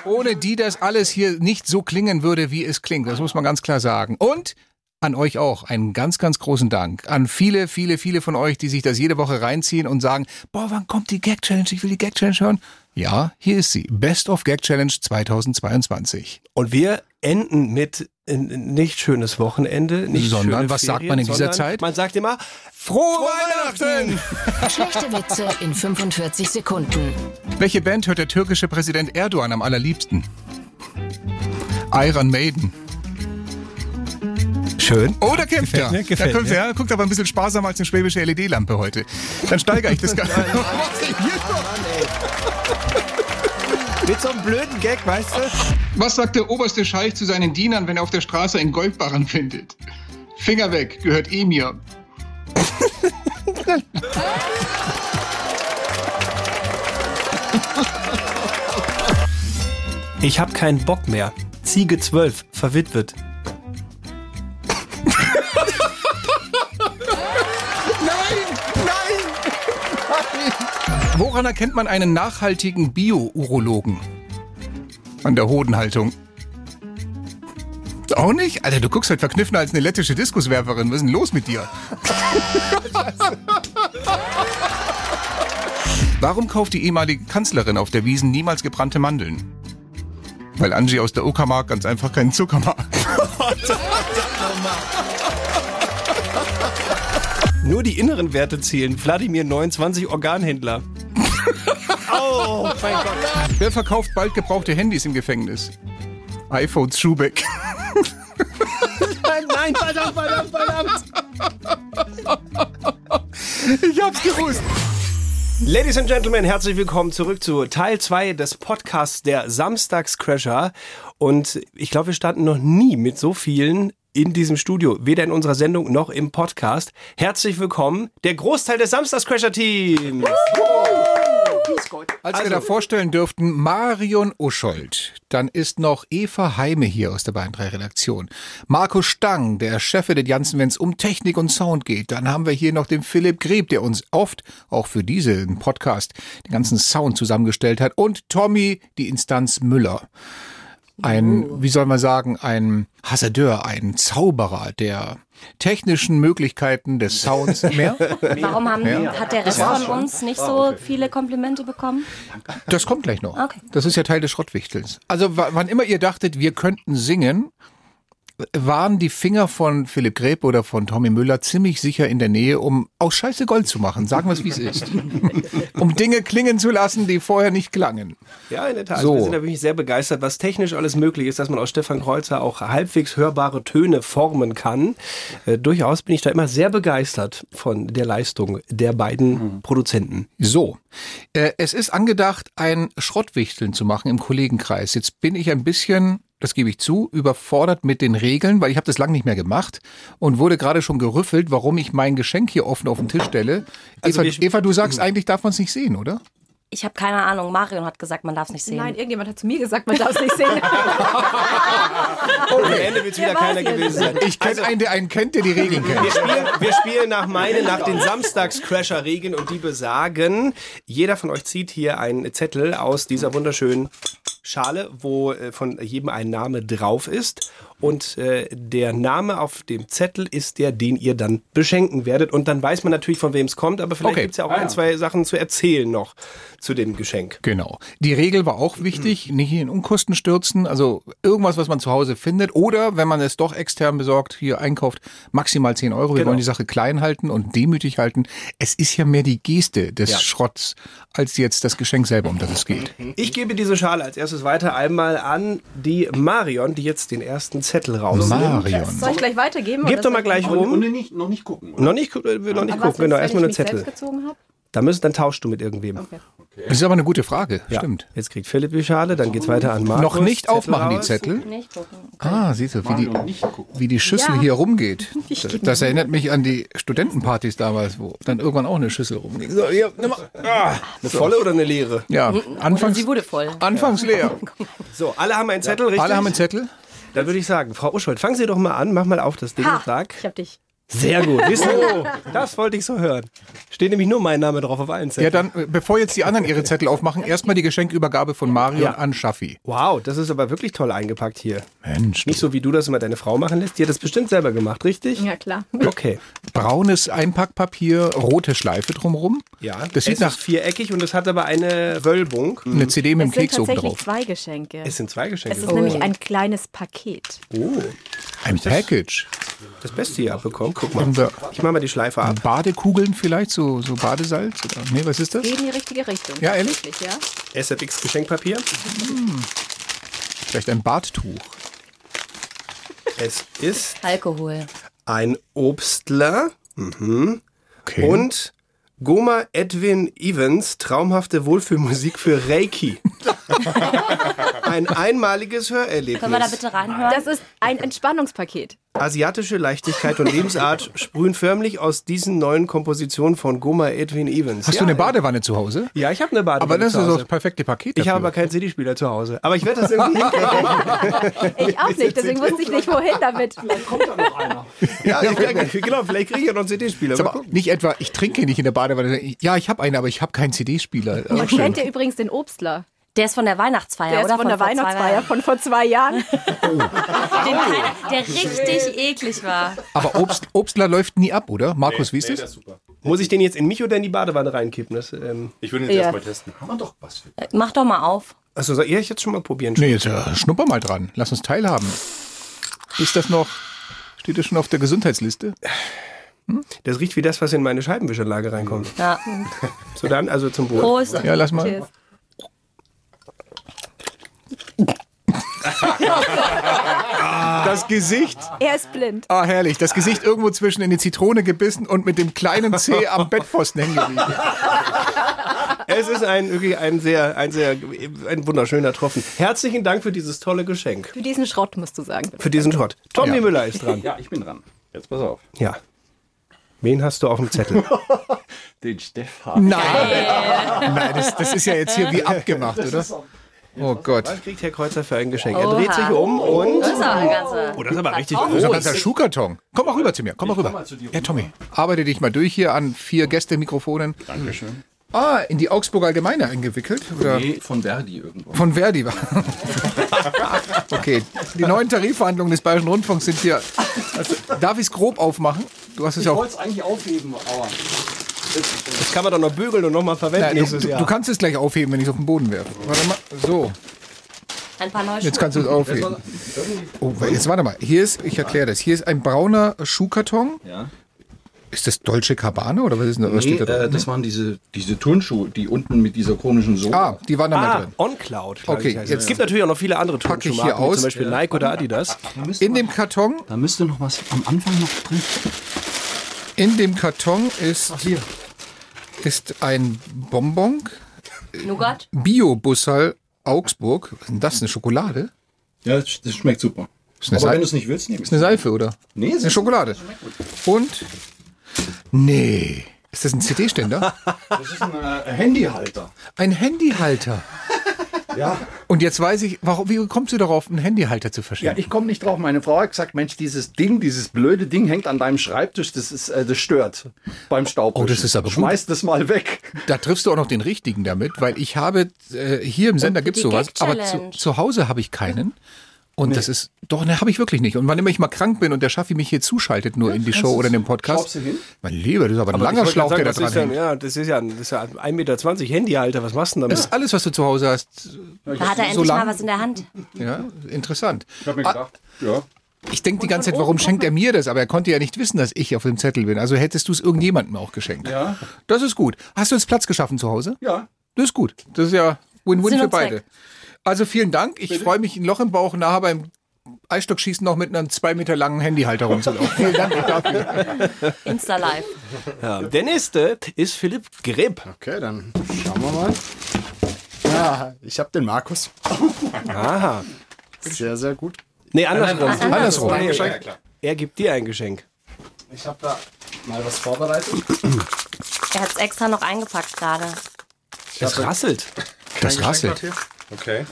[SPEAKER 3] Ohne die das alles hier nicht so klingen würde, wie es klingt. Das muss man ganz klar sagen. Und an euch auch einen ganz, ganz großen Dank. An viele, viele, viele von euch, die sich das jede Woche reinziehen und sagen, boah, wann kommt die Gag Challenge? Ich will die Gag Challenge hören. Ja, hier ist sie. Best of Gag Challenge 2022.
[SPEAKER 2] Und wir enden mit ein nicht schönes Wochenende, nicht
[SPEAKER 3] Sondern,
[SPEAKER 2] schöne
[SPEAKER 3] was sagt
[SPEAKER 2] Ferien,
[SPEAKER 3] man in dieser Zeit?
[SPEAKER 2] Man sagt immer,
[SPEAKER 3] Frohe,
[SPEAKER 2] Weihnachten!
[SPEAKER 5] Schlechte Witze in 45 Sekunden.
[SPEAKER 3] Welche Band hört der türkische Präsident Erdogan am allerliebsten? Iron Maiden.
[SPEAKER 2] Schön.
[SPEAKER 3] Oh, da kämpft
[SPEAKER 2] Gefällt
[SPEAKER 3] er.
[SPEAKER 2] mir, gefällt
[SPEAKER 3] da kämpft er. Guckt aber ein bisschen sparsamer als eine schwäbische LED-Lampe heute. Dann steigere ich das Ganze.
[SPEAKER 2] Mit so einem blöden Gag, weißt du?
[SPEAKER 3] Was sagt der oberste Scheich zu seinen Dienern, wenn er auf der Straße einen Goldbarren findet? Finger weg, gehört eh mir.
[SPEAKER 2] Ich hab keinen Bock mehr. Ziege 12, verwitwet.
[SPEAKER 3] Woran erkennt man einen nachhaltigen Bio-Urologen? An der Hodenhaltung. Auch nicht? Alter, du guckst halt verkniffener als eine lettische Diskuswerferin. Was ist denn los mit dir? Warum kauft die ehemalige Kanzlerin auf der Wiesen niemals gebrannte Mandeln? Weil Angie aus der Uckermark ganz einfach keinen Zucker mag.
[SPEAKER 2] Nur die inneren Werte zählen. Wladimir 29 Organhändler. Oh, mein Gott.
[SPEAKER 3] Wer verkauft bald gebrauchte Handys im Gefängnis? iPhones Schubeck.
[SPEAKER 2] Nein, nein, verdammt, verdammt, verdammt.
[SPEAKER 3] Ich hab's gewusst.
[SPEAKER 2] Ladies and Gentlemen, herzlich willkommen zurück zu Teil 2 des Podcasts der Samstagscrasher. Und ich glaube, wir standen noch nie mit so vielen in diesem Studio, weder in unserer Sendung noch im Podcast. Herzlich willkommen, der Großteil des Samstagscrasher-Teams.
[SPEAKER 3] Als wir
[SPEAKER 2] Also-
[SPEAKER 3] da vorstellen dürften, Marion Uschold, dann ist noch Eva Heime hier aus der Bayern 3 Redaktion. Marco Stang, der Chef des Janssen, wenn es um Technik und Sound geht. Dann haben wir hier noch den Philipp Greb, der uns oft, auch für diesen Podcast, den ganzen Sound zusammengestellt hat. Und Tommy, die Instanz Müller. Ein, wie soll man sagen, ein Hasardeur, ein Zauberer der technischen Möglichkeiten des Sounds mehr.
[SPEAKER 24] Warum haben,
[SPEAKER 3] Ja.
[SPEAKER 24] hat der Rest von uns nicht
[SPEAKER 3] Ah,
[SPEAKER 24] so
[SPEAKER 3] okay.
[SPEAKER 24] viele Komplimente bekommen?
[SPEAKER 3] Das kommt gleich noch.
[SPEAKER 24] Okay.
[SPEAKER 3] Das ist ja Teil des Schrottwichtels. Also wa- wann immer ihr dachtet, wir könnten singen, waren die Finger von Philipp Greb oder von Tommy Müller ziemlich sicher in der Nähe, um aus Scheiße Gold zu machen. Sagen wir es, wie es ist. um Dinge klingen zu lassen, die vorher nicht klangen.
[SPEAKER 2] Ja, in der Tat.
[SPEAKER 3] So.
[SPEAKER 2] Wir sind da wirklich sehr begeistert, was technisch alles möglich ist, dass man aus Stefan Kreuzer auch halbwegs hörbare Töne formen kann. Äh, durchaus bin ich da immer sehr begeistert von der Leistung der beiden Produzenten.
[SPEAKER 3] So, äh, es ist angedacht, ein Schrottwichteln zu machen im Kollegenkreis. Jetzt bin ich ein bisschen, das gebe ich zu, überfordert mit den Regeln, weil ich habe das lange nicht mehr gemacht und wurde gerade schon gerüffelt, warum ich mein Geschenk hier offen auf den Tisch stelle.
[SPEAKER 2] Also
[SPEAKER 3] Eva, Eva, du sagst, eigentlich darf man es nicht sehen, oder?
[SPEAKER 24] Ich habe keine Ahnung. Marion hat gesagt, man darf es nicht sehen.
[SPEAKER 25] Nein, irgendjemand hat zu mir gesagt, man darf es nicht sehen.
[SPEAKER 2] Und am Ende wird es wieder keiner gewesen sein.
[SPEAKER 3] Ich kenne einen, der einen kennt, der die Regeln kennt.
[SPEAKER 2] Wir spielen, wir spielen nach meinen, nach den Samstags-Crasher-Regeln und die besagen, jeder von euch zieht hier einen Zettel aus dieser wunderschönen Schale, wo äh, von jedem ein Name drauf ist. Und äh, der Name auf dem Zettel ist der, den ihr dann beschenken werdet. Und dann weiß man natürlich, von wem es kommt, aber vielleicht
[SPEAKER 3] Okay.
[SPEAKER 2] gibt's ja auch
[SPEAKER 3] Ah,
[SPEAKER 2] ein, zwei Sachen zu erzählen noch zu dem Geschenk.
[SPEAKER 3] Genau. Die Regel war auch wichtig, nicht in Unkosten stürzen, also irgendwas, was man zu Hause findet oder wenn man es doch extern besorgt, hier einkauft, maximal 10 Euro. Wir
[SPEAKER 2] Genau.
[SPEAKER 3] wollen die Sache klein halten und demütig halten. Es ist ja mehr die Geste des
[SPEAKER 2] Ja.
[SPEAKER 3] Schrotts als jetzt das Geschenk selber, um das es geht.
[SPEAKER 2] Ich gebe diese Schale als erstes weiter einmal an die Marion, die jetzt den ersten Zettel rausnimmt.
[SPEAKER 3] Marion.
[SPEAKER 25] Soll ich gleich weitergeben?
[SPEAKER 2] Gib
[SPEAKER 25] oder
[SPEAKER 2] doch mal gleich rum.
[SPEAKER 18] nicht, noch nicht gucken.
[SPEAKER 2] Noch nicht, äh, noch nicht
[SPEAKER 25] Aber was
[SPEAKER 2] gucken, genau,
[SPEAKER 25] ist,
[SPEAKER 2] erstmal nur Zettel. Da müsst, dann tauschst du mit irgendwem.
[SPEAKER 3] Das ist aber eine gute Frage,
[SPEAKER 2] Ja.
[SPEAKER 3] stimmt.
[SPEAKER 2] Jetzt kriegt Philipp die Schale, dann geht's weiter an Markus.
[SPEAKER 3] Noch nicht
[SPEAKER 2] Zettel
[SPEAKER 3] aufmachen
[SPEAKER 2] raus.
[SPEAKER 3] die Zettel.
[SPEAKER 24] Nicht gucken.
[SPEAKER 3] Ah, siehst du, wie die, wie die Schüssel
[SPEAKER 25] Ja.
[SPEAKER 3] hier rumgeht. Das, das erinnert mich an die Studentenpartys damals, wo dann irgendwann auch eine Schüssel rumging. So, hier, nimm mal. Ah,
[SPEAKER 2] Eine volle oder eine leere?
[SPEAKER 3] Ja, anfangs,
[SPEAKER 24] Sie wurde voll.
[SPEAKER 3] anfangs leer.
[SPEAKER 2] So, alle haben einen Zettel, richtig?
[SPEAKER 3] Alle haben einen Zettel.
[SPEAKER 2] Dann würde ich sagen, Frau Uschold, fangen Sie doch mal an, mach mal auf das Ding
[SPEAKER 25] Ha,
[SPEAKER 2] und sag.
[SPEAKER 25] ich hab dich.
[SPEAKER 2] Sehr gut. Wisst ihr, das wollte ich so hören. Steht nämlich nur mein Name drauf auf allen Zetteln.
[SPEAKER 3] Ja, dann, äh, bevor jetzt die anderen ihre Zettel aufmachen, erstmal die Geschenkübergabe von Marion
[SPEAKER 2] Ja.
[SPEAKER 3] an Schaffi.
[SPEAKER 2] Wow, das ist aber wirklich toll eingepackt hier.
[SPEAKER 3] Mensch,
[SPEAKER 2] Nicht so wie du das immer deine Frau machen lässt. Die hat das bestimmt selber gemacht, richtig?
[SPEAKER 25] Ja, klar.
[SPEAKER 2] Okay.
[SPEAKER 3] braunes Einpackpapier, rote Schleife drumrum.
[SPEAKER 2] Ja,
[SPEAKER 3] Das sieht
[SPEAKER 2] es
[SPEAKER 3] nach
[SPEAKER 2] ist viereckig und es hat aber eine Wölbung.
[SPEAKER 3] eine CD mit dem
[SPEAKER 25] Es sind
[SPEAKER 3] Keks oben
[SPEAKER 25] tatsächlich
[SPEAKER 3] drauf.
[SPEAKER 25] zwei Geschenke.
[SPEAKER 2] Es sind zwei Geschenke.
[SPEAKER 25] Es ist nämlich ein kleines Paket.
[SPEAKER 2] Oh,
[SPEAKER 3] Ein Package.
[SPEAKER 2] das Beste hier abbekommen. Guck mal.
[SPEAKER 3] Und
[SPEAKER 2] Ich mache mal die Schleife ab.
[SPEAKER 3] Badekugeln vielleicht, so, so Badesalz? Oder? Nee, was ist das?
[SPEAKER 25] Geht in die richtige Richtung.
[SPEAKER 3] Ja, ehrlich?
[SPEAKER 25] Ja?
[SPEAKER 2] SFX Geschenkpapier.
[SPEAKER 3] Vielleicht ein Badtuch.
[SPEAKER 2] Es ist
[SPEAKER 24] Alkohol.
[SPEAKER 2] ein Obstler. Mhm.
[SPEAKER 3] Okay.
[SPEAKER 2] Und Goma Edwin Evans, traumhafte Wohlfühlmusik für Reiki. ein einmaliges Hörerlebnis.
[SPEAKER 24] Können wir da bitte reinhören?
[SPEAKER 25] Das ist ein Entspannungspaket.
[SPEAKER 2] Asiatische Leichtigkeit und Lebensart sprühen förmlich aus diesen neuen Kompositionen von Goma Edwin Evans.
[SPEAKER 3] Hast
[SPEAKER 2] ja,
[SPEAKER 3] du eine Badewanne zu Hause?
[SPEAKER 2] Ja, ich habe eine Badewanne
[SPEAKER 3] Aber das
[SPEAKER 2] zu
[SPEAKER 3] ist
[SPEAKER 2] Hause.
[SPEAKER 3] das perfekte Paket.
[SPEAKER 2] Ich habe
[SPEAKER 3] dafür.
[SPEAKER 2] aber keinen CD-Spieler zu Hause. Aber ich werde das irgendwie hinkriegen.
[SPEAKER 25] Ich auch nicht, deswegen wusste ich nicht, wohin damit.
[SPEAKER 2] ja, ich, genau, vielleicht kriege ich ja noch einen CD-Spieler.
[SPEAKER 3] Nicht etwa, ich trinke nicht in der Badewanne. Ja, ich habe einen, aber ich habe keinen CD-Spieler. Schön.
[SPEAKER 25] kennt ihr übrigens den Obstler?
[SPEAKER 24] Der ist von der Weihnachtsfeier,
[SPEAKER 25] Der ist
[SPEAKER 24] oder?
[SPEAKER 25] von der
[SPEAKER 24] vor zwei
[SPEAKER 25] Weihnachtsfeier
[SPEAKER 24] Jahren.
[SPEAKER 25] von vor zwei Jahren.
[SPEAKER 24] Den keiner, der richtig eklig war.
[SPEAKER 3] Aber Obst, Obstler läuft nie ab, oder? Markus, wie ist
[SPEAKER 10] nee,
[SPEAKER 3] das?
[SPEAKER 10] das ist super.
[SPEAKER 2] Muss ich den jetzt in mich oder in die Badewanne reinkippen? Das, ähm,
[SPEAKER 10] Ich würde ihn jetzt
[SPEAKER 25] Ja.
[SPEAKER 10] erstmal testen. Haben wir doch was für.
[SPEAKER 24] Äh, Mach doch mal auf.
[SPEAKER 2] achso, soll ich jetzt schon mal probieren?
[SPEAKER 3] Nee, jetzt äh, schnupper mal dran. Lass uns teilhaben. Ist das noch, steht das schon auf der Gesundheitsliste?
[SPEAKER 2] Das riecht wie das, was in meine Scheibenwischanlage reinkommt.
[SPEAKER 24] Ja.
[SPEAKER 2] So dann, also zum Wohl.
[SPEAKER 24] Prost.
[SPEAKER 3] Ja, lass mal.
[SPEAKER 25] Cheers.
[SPEAKER 3] Das Gesicht.
[SPEAKER 25] Er ist blind.
[SPEAKER 3] Ah, herrlich. Das Gesicht irgendwo zwischen in die Zitrone gebissen und mit dem kleinen C am Bettpfosten hängen geblieben.
[SPEAKER 2] Es ist ein, wirklich ein sehr, ein sehr, ein wunderschöner Tropfen. Herzlichen Dank für dieses tolle Geschenk.
[SPEAKER 25] Für diesen Schrott musst du sagen.
[SPEAKER 2] Für diesen Schrott. Tommy
[SPEAKER 3] Ja.
[SPEAKER 2] Müller ist dran.
[SPEAKER 18] Ja, ich bin dran. Jetzt pass auf.
[SPEAKER 2] Ja. Wen hast du auf dem Zettel?
[SPEAKER 26] Den Stefan.
[SPEAKER 3] Nein, Nein das, das ist ja jetzt hier wie abgemacht, oder? Oh Gott.
[SPEAKER 2] Was kriegt Herr Kreuzer für ein Geschenk? Er dreht sich um und.
[SPEAKER 24] Das ist aber ein ganzer
[SPEAKER 2] Oh, das ist aber richtig
[SPEAKER 24] Karton.
[SPEAKER 3] Das ist ein
[SPEAKER 2] groß.
[SPEAKER 3] ganzer Schuhkarton. Komm mal rüber zu mir. Komm mal rüber. Ja, Tommy, arbeite dich mal durch hier an vier Gästemikrofonen.
[SPEAKER 26] Dankeschön.
[SPEAKER 3] Ah, in die Augsburger Allgemeine eingewickelt? Oder?
[SPEAKER 26] Nee, von Verdi irgendwo.
[SPEAKER 3] Von Verdi. okay, die neuen Tarifverhandlungen des Bayerischen Rundfunks sind hier. Also, darf ich es grob aufmachen? Du hast es
[SPEAKER 26] Ich
[SPEAKER 3] ja auch.
[SPEAKER 26] wollte es eigentlich aufheben, aber.
[SPEAKER 2] Das kann man doch noch bügeln und nochmal verwenden
[SPEAKER 3] Nein, du,
[SPEAKER 2] nächstes
[SPEAKER 3] du,
[SPEAKER 2] Jahr.
[SPEAKER 3] du kannst es gleich aufheben, wenn ich es auf den Boden werfe. Warte mal. So,
[SPEAKER 24] Ein paar neue
[SPEAKER 3] jetzt kannst du es aufheben. Oh, jetzt warte mal. Hier ist, ich erkläre das. Hier ist ein brauner Schuhkarton.
[SPEAKER 26] Ja.
[SPEAKER 3] Ist das Dolce Cabana oder was ist denn da? Was
[SPEAKER 26] Nee,
[SPEAKER 3] steht da
[SPEAKER 26] äh, das waren diese, diese Turnschuhe, die unten mit dieser komischen Sohle.
[SPEAKER 3] Ah, die waren da mal
[SPEAKER 2] Ah,
[SPEAKER 3] drin.
[SPEAKER 2] OnCloud.
[SPEAKER 3] Okay,
[SPEAKER 2] ich,
[SPEAKER 3] jetzt-
[SPEAKER 2] es. Es gibt natürlich auch noch viele andere
[SPEAKER 3] Packe ich
[SPEAKER 2] Turnschuhmarken,
[SPEAKER 3] hier aus.
[SPEAKER 2] zum Beispiel
[SPEAKER 26] Ja.
[SPEAKER 2] Nike oder Adidas.
[SPEAKER 3] In dem Karton,
[SPEAKER 26] Da müsste noch was am Anfang noch drin.
[SPEAKER 3] In dem Karton ist,
[SPEAKER 26] hier.
[SPEAKER 3] ist ein Bonbon.
[SPEAKER 24] Nougat?
[SPEAKER 3] Bio-Bussal Augsburg. Was ist denn das? Eine Schokolade?
[SPEAKER 26] Ja, das, das schmeckt super.
[SPEAKER 3] Ist eine
[SPEAKER 26] Aber
[SPEAKER 3] Seife?
[SPEAKER 26] wenn du es nicht willst, nimm
[SPEAKER 3] Ist eine Seife, oder?
[SPEAKER 26] Nee,
[SPEAKER 3] Eine Schokolade. Und? Nee. Ist das ein CD-Ständer?
[SPEAKER 26] Das ist ein äh, Handyhalter.
[SPEAKER 3] Ein Handyhalter.
[SPEAKER 26] Ja.
[SPEAKER 3] Und jetzt weiß ich, warum, wie kommst du darauf, einen Handyhalter zu
[SPEAKER 26] Ja,
[SPEAKER 3] verschenken?
[SPEAKER 26] ich komme nicht drauf. Meine Frau hat gesagt, Mensch, dieses Ding, dieses blöde Ding hängt an deinem Schreibtisch, das ist, äh, das stört beim Staubwischen.
[SPEAKER 3] Oh, das ist aber gut.
[SPEAKER 26] Schmeiß das mal weg.
[SPEAKER 3] Da triffst du auch noch den richtigen damit, weil ich habe, äh, hier im Sender gibt es sowas, aber zu, zu Hause habe ich keinen. Und das ist, doch, ne, habe ich wirklich nicht. Und wann immer ich mal krank bin und der Schaffi mich hier zuschaltet, nur in die Show oder in den Podcast.
[SPEAKER 26] Schraubst du hin?
[SPEAKER 3] Mein Lieber, das ist aber ein
[SPEAKER 2] Aber
[SPEAKER 3] langer Schlauch,
[SPEAKER 2] gerade
[SPEAKER 3] der da
[SPEAKER 2] sagen,
[SPEAKER 3] dran
[SPEAKER 2] das ist
[SPEAKER 3] hängt.
[SPEAKER 2] ja, ja, das ist ja, ein- das ist ja 1,20 Meter Handyhalter. Was machst du denn
[SPEAKER 3] Das
[SPEAKER 2] damit?
[SPEAKER 3] ist alles, was du zu Hause hast.
[SPEAKER 24] Da hat er endlich
[SPEAKER 3] so lang.
[SPEAKER 24] mal was in der Hand.
[SPEAKER 3] Ja, interessant.
[SPEAKER 26] Ich habe mir
[SPEAKER 3] Ah,
[SPEAKER 26] gedacht, ja.
[SPEAKER 3] Ich denke die ganze Zeit, warum schenkt er mir das? Aber er konnte ja nicht wissen, dass ich auf dem Zettel bin. Also hättest du es irgendjemandem auch geschenkt.
[SPEAKER 26] Ja.
[SPEAKER 3] Das ist gut. Hast du jetzt Platz geschaffen zu Hause?
[SPEAKER 26] Ja.
[SPEAKER 3] Das ist gut. Das ist ja Win-Win für
[SPEAKER 24] und Zweck.
[SPEAKER 3] Also vielen Dank. Ich freue mich ein Loch im Bauch nachher beim Eisstockschießen noch mit einem zwei Meter langen Handyhalter rumzulaufen. vielen Dank dafür.
[SPEAKER 24] Insta live.
[SPEAKER 2] Ja. Der nächste ist Philipp Greb.
[SPEAKER 27] Okay, dann schauen wir mal. Ja, ich habe den Markus.
[SPEAKER 2] Aha.
[SPEAKER 27] Sehr, sehr gut.
[SPEAKER 2] Nee, andersrum.
[SPEAKER 27] Andersrum.
[SPEAKER 2] Andersrum. Er,
[SPEAKER 27] Geschenk.
[SPEAKER 2] er gibt dir ein Geschenk.
[SPEAKER 27] Ich habe da mal was vorbereitet.
[SPEAKER 24] Er hat es extra noch eingepackt gerade.
[SPEAKER 2] Das rasselt.
[SPEAKER 3] Das rasselt.
[SPEAKER 28] Okay.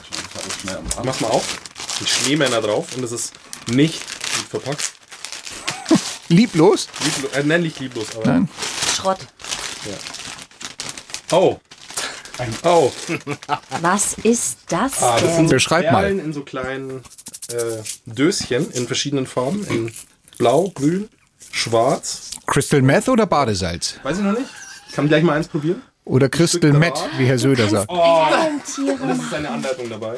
[SPEAKER 28] Mach mal auf. Ein Schneemänner drauf und es ist nicht gut verpackt.
[SPEAKER 3] Lieblos?
[SPEAKER 28] Lieblo äh, nein, nicht lieblos, aber.
[SPEAKER 3] Nein.
[SPEAKER 24] Schrott.
[SPEAKER 28] Ja. Oh. Oh.
[SPEAKER 24] Was ist das
[SPEAKER 28] Ah, das
[SPEAKER 24] denn?
[SPEAKER 28] sind so
[SPEAKER 3] Beschreib mal.
[SPEAKER 28] In so kleinen äh, Döschen in verschiedenen Formen. In blau, grün, schwarz.
[SPEAKER 3] Crystal Meth oder Badesalz?
[SPEAKER 28] Weiß ich noch nicht. Ich kann gleich mal eins probieren.
[SPEAKER 3] Oder Crystal
[SPEAKER 28] Draht.
[SPEAKER 3] wie Herr Söder sagt.
[SPEAKER 28] Oh. Es ist eine Anleitung dabei.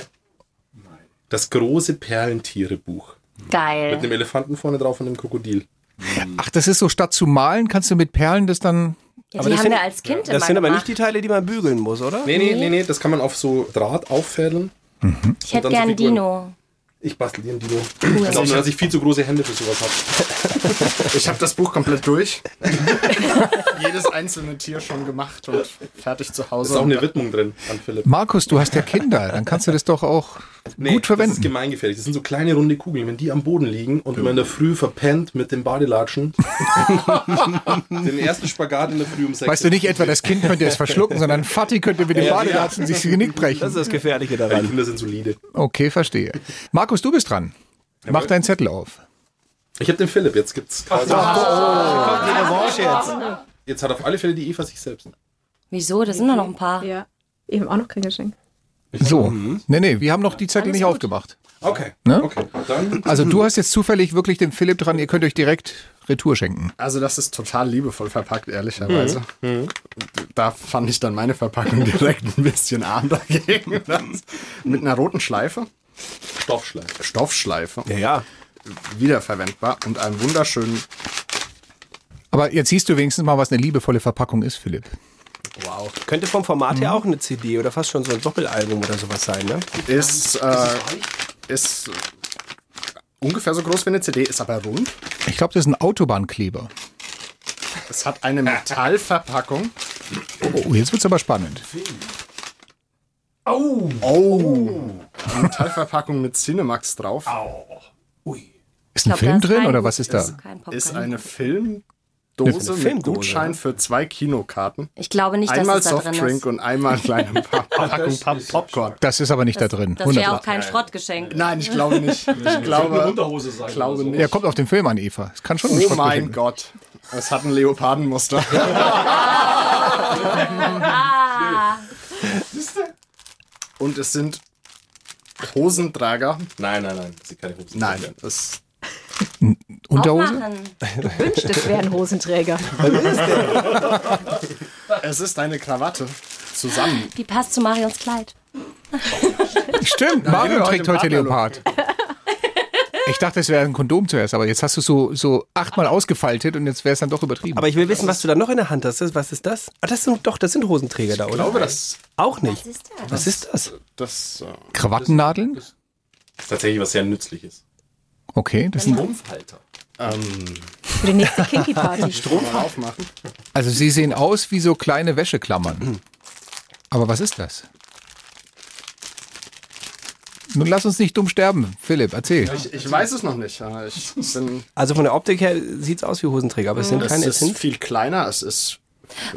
[SPEAKER 28] Das große Perlentiere-Buch. Mit
[SPEAKER 24] Geil.
[SPEAKER 28] einem Elefanten vorne drauf und einem Krokodil.
[SPEAKER 3] Ach, das ist so, statt zu malen, kannst du mit Perlen das dann.
[SPEAKER 24] Ja,
[SPEAKER 2] Aber
[SPEAKER 24] die
[SPEAKER 2] das
[SPEAKER 24] haben
[SPEAKER 2] sind-
[SPEAKER 24] wir als Kind immer
[SPEAKER 2] Das sind aber
[SPEAKER 24] gemacht.
[SPEAKER 2] nicht die Teile, die man bügeln muss, oder?
[SPEAKER 28] Nee, nee, nee, nee, das kann man auf so Draht auffädeln.
[SPEAKER 24] Ich hätte gern
[SPEAKER 28] so Figuren.
[SPEAKER 24] Dino.
[SPEAKER 28] Ich bastel dir ein Dino. Ich glaube nur, dass ich viel zu große Hände für sowas habe.
[SPEAKER 27] Ich habe das Buch komplett durch. Jedes einzelne Tier schon gemacht und fertig zu
[SPEAKER 28] Da
[SPEAKER 27] Hause.
[SPEAKER 28] ist auch eine Widmung drin an Philipp.
[SPEAKER 3] Markus, du hast ja Kinder, dann kannst du das doch auch
[SPEAKER 28] Nee,
[SPEAKER 3] gut
[SPEAKER 28] Das ist
[SPEAKER 3] verwenden.
[SPEAKER 28] gemeingefährlich. Das sind so kleine runde Kugeln. Wenn die am Boden liegen und man in der Früh verpennt mit dem Badelatschen, den ersten Spagat in der Früh um sechs.
[SPEAKER 3] Weißt du nicht etwa, das Kind könnte es verschlucken, sondern Fatih könnte mit dem
[SPEAKER 28] Ja,
[SPEAKER 3] Badelatschen sich das Genick brechen.
[SPEAKER 2] Das ist das Gefährliche
[SPEAKER 28] Ja, die
[SPEAKER 2] daran.
[SPEAKER 28] Kinder sind solide.
[SPEAKER 3] Okay, verstehe. Markus, du bist dran. Mach deinen Zettel auf.
[SPEAKER 28] Ich habe den Philipp, jetzt gibt's quasi.
[SPEAKER 2] Kommt die Revanche jetzt.
[SPEAKER 28] Jetzt hat auf alle Fälle die Eva sich selbst.
[SPEAKER 24] Wieso? Da sind doch noch ein paar.
[SPEAKER 25] Ja. Ich habe auch noch kein Geschenk.
[SPEAKER 3] So. Nee, nee, wir haben noch die Zettel nicht aufgemacht.
[SPEAKER 28] Okay.
[SPEAKER 3] Ne?
[SPEAKER 28] Okay. Dann.
[SPEAKER 3] Also du hast jetzt zufällig wirklich den Philipp dran, ihr könnt euch direkt Retour schenken.
[SPEAKER 27] Also das ist total liebevoll verpackt, ehrlicherweise. Da fand ich dann meine Verpackung direkt ein bisschen arm dagegen. Mit einer roten Schleife.
[SPEAKER 28] Stoffschleife.
[SPEAKER 27] Stoffschleife.
[SPEAKER 2] Ja, ja.
[SPEAKER 27] Wiederverwendbar und einem wunderschönen
[SPEAKER 3] Aber jetzt siehst du wenigstens mal, was eine liebevolle Verpackung ist, Philipp.
[SPEAKER 27] Wow.
[SPEAKER 2] Könnte vom Format her auch eine CD oder fast schon so ein Doppelalbum oder sowas sein, ne?
[SPEAKER 27] Ist, äh, ist ungefähr so groß wie eine CD, ist aber rund.
[SPEAKER 3] Ich glaube, das ist ein Autobahnkleber.
[SPEAKER 27] Es hat eine Metallverpackung.
[SPEAKER 3] Oh, jetzt wird's aber spannend.
[SPEAKER 27] Oh. Oh. Eine Metallverpackung mit Cinemax drauf.
[SPEAKER 3] Ist ein Film drin oder was ist da?
[SPEAKER 27] Ist eine Film Dose mit
[SPEAKER 2] Filmdose,
[SPEAKER 27] Gutschein für zwei Kinokarten.
[SPEAKER 24] Ich glaube nicht, dass
[SPEAKER 27] Einmal
[SPEAKER 24] es da drin
[SPEAKER 27] Softdrink
[SPEAKER 24] ist.
[SPEAKER 27] und einmal kleine Pa- Packung Pop Popcorn.
[SPEAKER 3] Das ist aber nicht da drin.
[SPEAKER 24] Das wäre auch
[SPEAKER 3] 100%.
[SPEAKER 24] kein Schrottgeschenk.
[SPEAKER 27] Nein, ich glaube nicht. Ich glaube,
[SPEAKER 28] Unterhose sein.
[SPEAKER 27] glaube nicht.
[SPEAKER 3] Ja, kommt auf den Film an, Eva. Es kann schon ein
[SPEAKER 27] Oh mein. Gott. Es hat ein Leopardenmuster.
[SPEAKER 24] Ah.
[SPEAKER 27] Und es sind Hosenträger.
[SPEAKER 28] Nein, nein, nein. Das sind keine Hosen.
[SPEAKER 27] Nein, das
[SPEAKER 3] Unterhose?
[SPEAKER 24] Aufmachen.
[SPEAKER 25] Wünscht, es wären Hosenträger.
[SPEAKER 27] es ist eine Krawatte. Zusammen.
[SPEAKER 24] Die passt zu Marions Kleid.
[SPEAKER 3] Stimmt, Mario trägt
[SPEAKER 27] heute
[SPEAKER 3] Leopard. Ich dachte, es wäre ein Kondom zuerst, aber jetzt hast du so, so achtmal ausgefaltet und jetzt wäre es dann doch übertrieben.
[SPEAKER 2] Aber ich will wissen, was du da noch in der Hand hast. Was ist das? Ah, das sind doch, das sind Hosenträger da,
[SPEAKER 27] Ich
[SPEAKER 2] oder?
[SPEAKER 27] glaube, das,
[SPEAKER 2] Auch nicht.
[SPEAKER 24] Was ist das?
[SPEAKER 2] Was ist das?
[SPEAKER 27] das äh,
[SPEAKER 3] Krawattennadeln?
[SPEAKER 28] Das ist tatsächlich was sehr Nützliches.
[SPEAKER 3] Okay, das sind,
[SPEAKER 28] Strumpfhalter.
[SPEAKER 27] ähm,
[SPEAKER 25] Für die nächste Kinky-Party.
[SPEAKER 27] Strom aufmachen.
[SPEAKER 3] also sie sehen aus wie so kleine Wäscheklammern. Aber was ist das? Nun lass uns nicht dumm sterben. Philipp, erzähl.
[SPEAKER 27] Ich, ich weiß es noch nicht. Ich bin,
[SPEAKER 2] Also von der Optik her sieht es aus wie Hosenträger, aber es sind keine. Es
[SPEAKER 27] ist
[SPEAKER 2] sind
[SPEAKER 27] viel kleiner. Es ist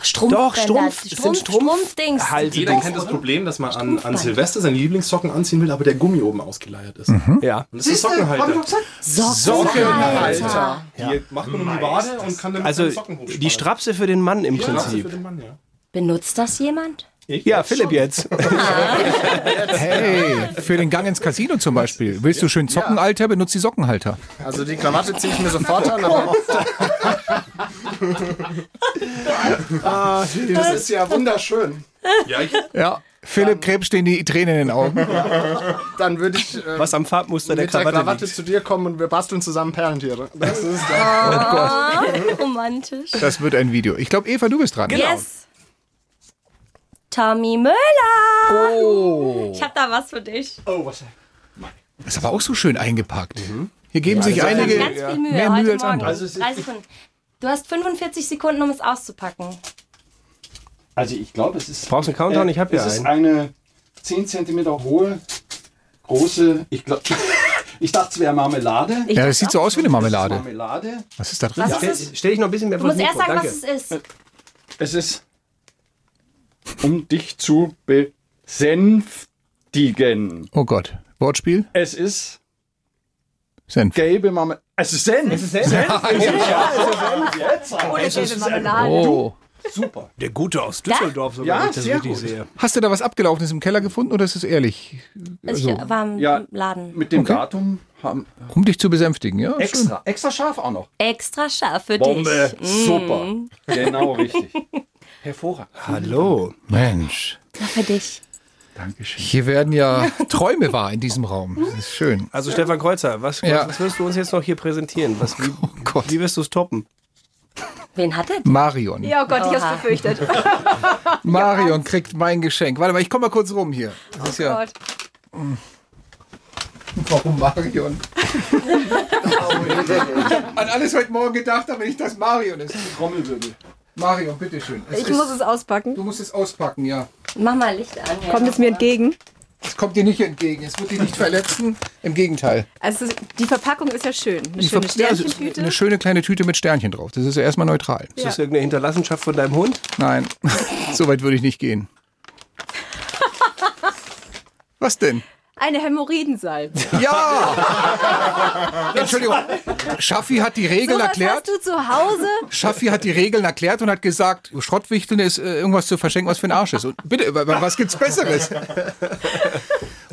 [SPEAKER 24] Strumpfbänder.
[SPEAKER 2] Doch, Strumpf-
[SPEAKER 24] Strumpf,
[SPEAKER 2] Strumpf-
[SPEAKER 24] Strumpfdings.
[SPEAKER 2] Halt,
[SPEAKER 28] Jeder kennt das Problem, dass man an, an Silvester seine Lieblingssocken anziehen will, aber der Gummi oben ausgeleiert ist.
[SPEAKER 2] Ja.
[SPEAKER 28] Und das ist Sockenhalter.
[SPEAKER 27] Sockenhalter.
[SPEAKER 28] Die macht man um die Wade und kann damit
[SPEAKER 2] Also
[SPEAKER 28] Socken hochspannen.
[SPEAKER 2] die Strapse für den Mann im Prinzip.
[SPEAKER 24] Benutzt das jemand?
[SPEAKER 28] Ich
[SPEAKER 2] Ja, Philipp
[SPEAKER 28] schon.
[SPEAKER 2] jetzt.
[SPEAKER 3] Hey, für den Gang ins Casino zum Beispiel. Willst du schön zocken, Alter? Benutzt die Sockenhalter.
[SPEAKER 27] Also die Krawatte ziehe ich mir sofort an, aber
[SPEAKER 2] Ah,
[SPEAKER 27] das ist ja wunderschön.
[SPEAKER 28] Ja, ich,
[SPEAKER 3] Ja. Philipp Krebs stehen die Tränen in den Augen.
[SPEAKER 27] Dann würde ich äh,
[SPEAKER 2] Was am Farbmuster der
[SPEAKER 27] mit der
[SPEAKER 2] Krawatte,
[SPEAKER 27] Krawatte zu dir kommen und wir basteln zusammen Perlentiere. Das ist dann
[SPEAKER 24] Ah, romantisch.
[SPEAKER 3] Das wird ein Video. Ich glaube, Eva, du bist dran.
[SPEAKER 24] Yes. Tommy Müller.
[SPEAKER 3] Oh.
[SPEAKER 24] Ich hab da was für dich.
[SPEAKER 28] oh, was?
[SPEAKER 3] Ist aber auch so schön eingepackt. Hier geben sich
[SPEAKER 24] Ich hab
[SPEAKER 3] einige
[SPEAKER 24] ganz viel Mühe
[SPEAKER 3] mehr Mühe als andere.
[SPEAKER 28] Also es ist-
[SPEAKER 24] 30 Sekunden. Du hast 45 Sekunden, um es auszupacken.
[SPEAKER 28] Also ich glaube, es ist...
[SPEAKER 2] Brauchst du einen Countdown? Ich hab ja
[SPEAKER 28] Es ist
[SPEAKER 2] einen.
[SPEAKER 28] eine 10 cm hohe, große... Ich glaube... Ich dachte, es wäre Marmelade.
[SPEAKER 3] Ja, das sieht so aus wie eine
[SPEAKER 28] Das
[SPEAKER 3] Marmelade.
[SPEAKER 28] Marmelade.
[SPEAKER 3] Was ist da drin?
[SPEAKER 24] Was
[SPEAKER 2] Stell, stell dich noch ein bisschen mehr
[SPEAKER 24] Du
[SPEAKER 2] vor
[SPEAKER 24] musst
[SPEAKER 2] das
[SPEAKER 24] erst sagen,
[SPEAKER 2] Danke.
[SPEAKER 24] was es ist.
[SPEAKER 28] Es ist... Um dich zu besänftigen.
[SPEAKER 3] Oh Gott. Wortspiel?
[SPEAKER 28] Es ist
[SPEAKER 3] Senf.
[SPEAKER 28] gelbe Marmelade. Es ist Senf. Es ist Senf. Jetzt.
[SPEAKER 25] Ohne gelbe Marmelade.
[SPEAKER 3] Oh.
[SPEAKER 28] Super.
[SPEAKER 2] Der Gute aus Düsseldorf, so
[SPEAKER 28] Ja,
[SPEAKER 2] ich das
[SPEAKER 28] sehr
[SPEAKER 2] richtig
[SPEAKER 28] gut.
[SPEAKER 2] sehe.
[SPEAKER 3] Hast du da was Abgelaufenes im Keller gefunden oder ist es ehrlich?
[SPEAKER 24] Ich
[SPEAKER 3] Also,
[SPEAKER 24] war im
[SPEAKER 28] Ja.
[SPEAKER 24] Laden.
[SPEAKER 28] Mit dem
[SPEAKER 3] Okay.
[SPEAKER 28] Datum haben
[SPEAKER 3] um dich zu besänftigen, ja?
[SPEAKER 28] extra, extra scharf auch noch.
[SPEAKER 24] Extra scharf für
[SPEAKER 28] Bombe.
[SPEAKER 24] dich. Mm.
[SPEAKER 28] Super. Genau richtig. Hervorragend.
[SPEAKER 2] Hallo.
[SPEAKER 3] Mensch.
[SPEAKER 24] Ja, für dich.
[SPEAKER 28] Dankeschön.
[SPEAKER 3] Hier werden ja Träume wahr in diesem Raum. Das ist schön.
[SPEAKER 2] Also Stefan Kreuzer, was,
[SPEAKER 3] Ja.
[SPEAKER 2] was wirst du uns jetzt noch hier präsentieren? Was, wie,
[SPEAKER 3] Gott.
[SPEAKER 2] wie wirst du es toppen?
[SPEAKER 24] Wen hat er?
[SPEAKER 3] Marion.
[SPEAKER 25] Ja, oh Gott, ich hab's befürchtet.
[SPEAKER 3] Marion kriegt mein Geschenk. Warte mal, ich komme mal kurz rum hier. Das ist ja.
[SPEAKER 25] Gott.
[SPEAKER 3] Warum Marion? an alles heute Morgen gedacht, aber nicht, dass Marion ist. Trommelwirbel. Marion, bitteschön. Es
[SPEAKER 25] Ich
[SPEAKER 3] ist-
[SPEAKER 25] muss es auspacken.
[SPEAKER 3] Du musst es auspacken, ja.
[SPEAKER 24] Mach mal Licht an. ja.
[SPEAKER 25] Kommt es mir entgegen?
[SPEAKER 3] Es kommt dir nicht entgegen. Es wird dich nicht verletzen. Im Gegenteil.
[SPEAKER 25] Also die Verpackung ist ja schön. Eine
[SPEAKER 3] Die
[SPEAKER 25] schöne
[SPEAKER 3] ja, ist
[SPEAKER 25] Sternchentüte.
[SPEAKER 3] Eine schöne kleine Tüte mit Sternchen drauf. Das ist ja erstmal neutral.
[SPEAKER 2] Ist das irgendeine Hinterlassenschaft von deinem Hund?
[SPEAKER 3] Nein, so weit würde ich nicht gehen. Was denn?
[SPEAKER 25] Eine Hämorrhoidensalbe.
[SPEAKER 3] Ja! Entschuldigung. Schaffi hat die Regeln
[SPEAKER 25] So was
[SPEAKER 3] erklärt.
[SPEAKER 25] hast du zu Hause?
[SPEAKER 3] Schaffi hat die Regeln erklärt und hat gesagt, Schrottwichteln ist äh, irgendwas zu verschenken, was für ein Arsch ist. Und bitte, wa- wa- was gibt's Besseres?